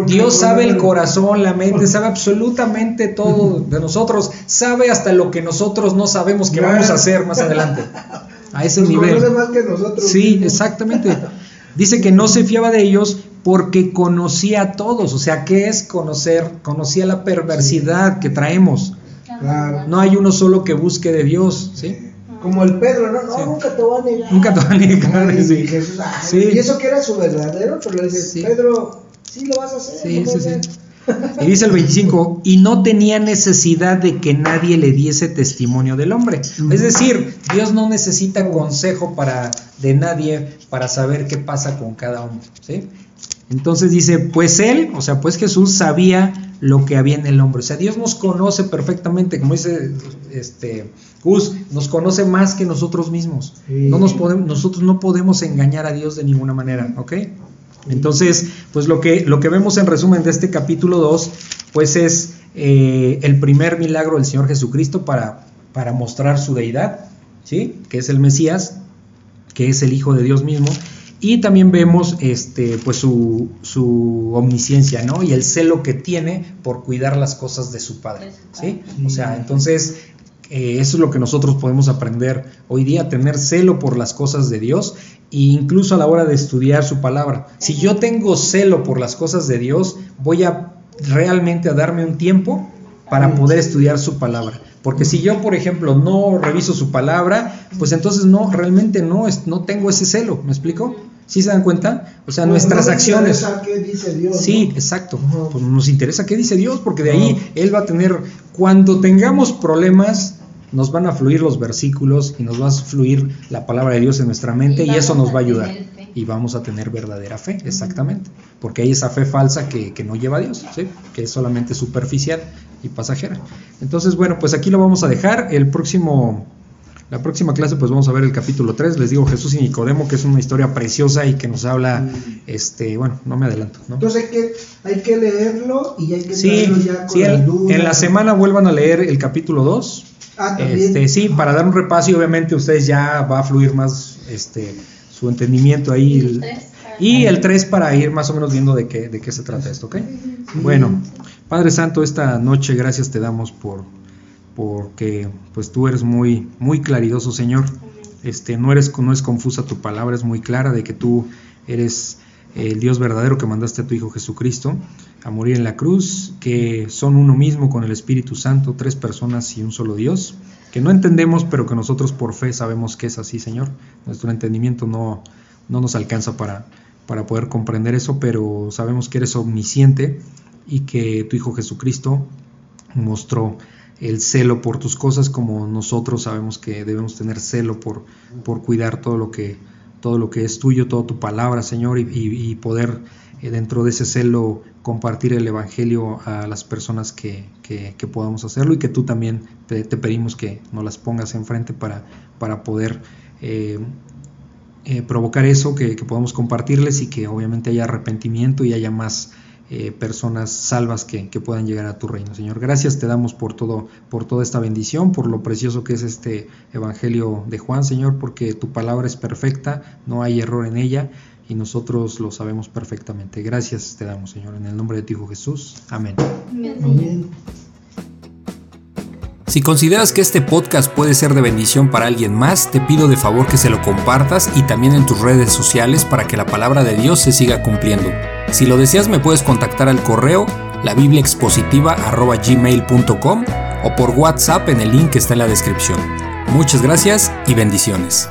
Dios sabe el corazón, la mente, sabe absolutamente todo de nosotros, sabe hasta lo que nosotros no sabemos que vamos a hacer más adelante. a ese Nos nivel. conoce más que nosotros. Sí, mismos. exactamente. Dice que no se fiaba de ellos porque conocía a todos. O sea, ¿qué es conocer? Conocía la perversidad que traemos. Claro. No hay uno solo que busque de Dios, ¿sí? Como el Pedro, no, no, Sí. nunca te voy a negar. Nunca te va a negar, Ay, sí. y Jesús, ay. Y eso que era su verdadero, pero le dice, Sí. Pedro, sí lo vas a hacer. Sí, sí, sí. Hacer". Y dice el 25, y no tenía necesidad de que nadie le diese testimonio del hombre. Es decir, Dios no necesita consejo para, de nadie para saber qué pasa con cada hombre. ¿sí? Entonces dice, pues él, o sea, pues Jesús sabía lo que había en el hombre. O sea, Dios nos conoce perfectamente, como dice este Gus, nos conoce más que nosotros mismos. Sí. No nos podemos, nosotros no podemos engañar a Dios de ninguna manera, ¿ok? Entonces, pues lo que, lo que vemos en resumen de este capítulo 2, pues es eh, el primer milagro del Señor Jesucristo para, para mostrar su deidad, ¿sí? Que es el Mesías, que es el Hijo de Dios mismo. Y también vemos este, pues su, su omnisciencia, ¿no? Y el celo que tiene por cuidar las cosas de su Padre, ¿sí? O sea, entonces eh, eso es lo que nosotros podemos aprender hoy día, tener celo por las cosas de Dios incluso a la hora de estudiar su palabra. Si yo tengo celo por las cosas de Dios, voy a realmente a darme un tiempo para poder estudiar su palabra. Porque si yo, por ejemplo, no reviso su palabra, pues entonces no, realmente no, no tengo ese celo, ¿me explico? ¿Sí se dan cuenta? O sea, No, nuestras no acciones... qué dice Dios. Sí, ¿no? exacto. Pues nos interesa qué dice Dios, porque de ahí Él va a tener, cuando tengamos problemas, nos van a fluir los versículos y nos va a fluir la palabra de Dios en nuestra mente y, Y eso nos va a ayudar. fe. Y vamos a tener verdadera fe, exactamente. Porque hay esa fe falsa que, que no lleva a Dios, ¿sí? que es solamente superficial y pasajera. Entonces, bueno, pues aquí lo vamos a dejar. El próximo, la próxima clase, pues vamos a ver el capítulo 3. Les digo Jesús y Nicodemo, que es una historia preciosa y que nos habla, Mm. este, bueno, no me adelanto, ¿no? Entonces hay que, hay que leerlo y hay que Sí, traerlo ya con sí, el- dudas. en la semana vuelvan a leer el capítulo 2. Ah. Este, sí, para dar un repaso y obviamente ustedes ya va a fluir más este su entendimiento ahí. Y el El- tres, para- Y el 3 para ir más o menos viendo de qué, de qué se trata esto, ¿ok? Bueno, Padre Santo, esta noche gracias te damos por porque pues tú eres muy muy claridoso, Señor. Este no eres no es confusa tu palabra, es muy clara de que tú eres el Dios verdadero que mandaste a tu Hijo Jesucristo a morir en la cruz, que son uno mismo con el Espíritu Santo, tres personas y un solo Dios, que no entendemos, pero que nosotros por fe sabemos que es así, Señor. Nuestro entendimiento no, no nos alcanza para, para poder comprender eso, pero sabemos que eres omnisciente y que tu Hijo Jesucristo mostró el celo por tus cosas como nosotros sabemos que debemos tener celo por, por cuidar todo lo que todo lo que es tuyo, toda tu palabra, Señor, y, y- poder eh, dentro de ese celo compartir el Evangelio a las personas que, que- podamos hacerlo y que tú también te, te pedimos que nos las pongas enfrente para, para poder eh, eh, provocar eso, que, que podamos compartirles y que obviamente haya arrepentimiento y haya más eh, personas salvas que, que puedan llegar a tu reino, Señor. Gracias te damos por todo, por toda esta bendición, por lo precioso que es este Evangelio de Juan, Señor, porque tu palabra es perfecta, no hay error en ella y nosotros lo sabemos perfectamente. Gracias te damos, Señor, en el nombre de tu Hijo Jesús. Amén. Amén. Si consideras que este podcast puede ser de bendición para alguien más, te pido de favor que se lo compartas y también en tus redes sociales para que la palabra de Dios se siga cumpliendo. Si lo deseas me puedes contactar al correo labibliaexpositiva.gmail.com o por WhatsApp en el link que está en la descripción. Muchas gracias y bendiciones.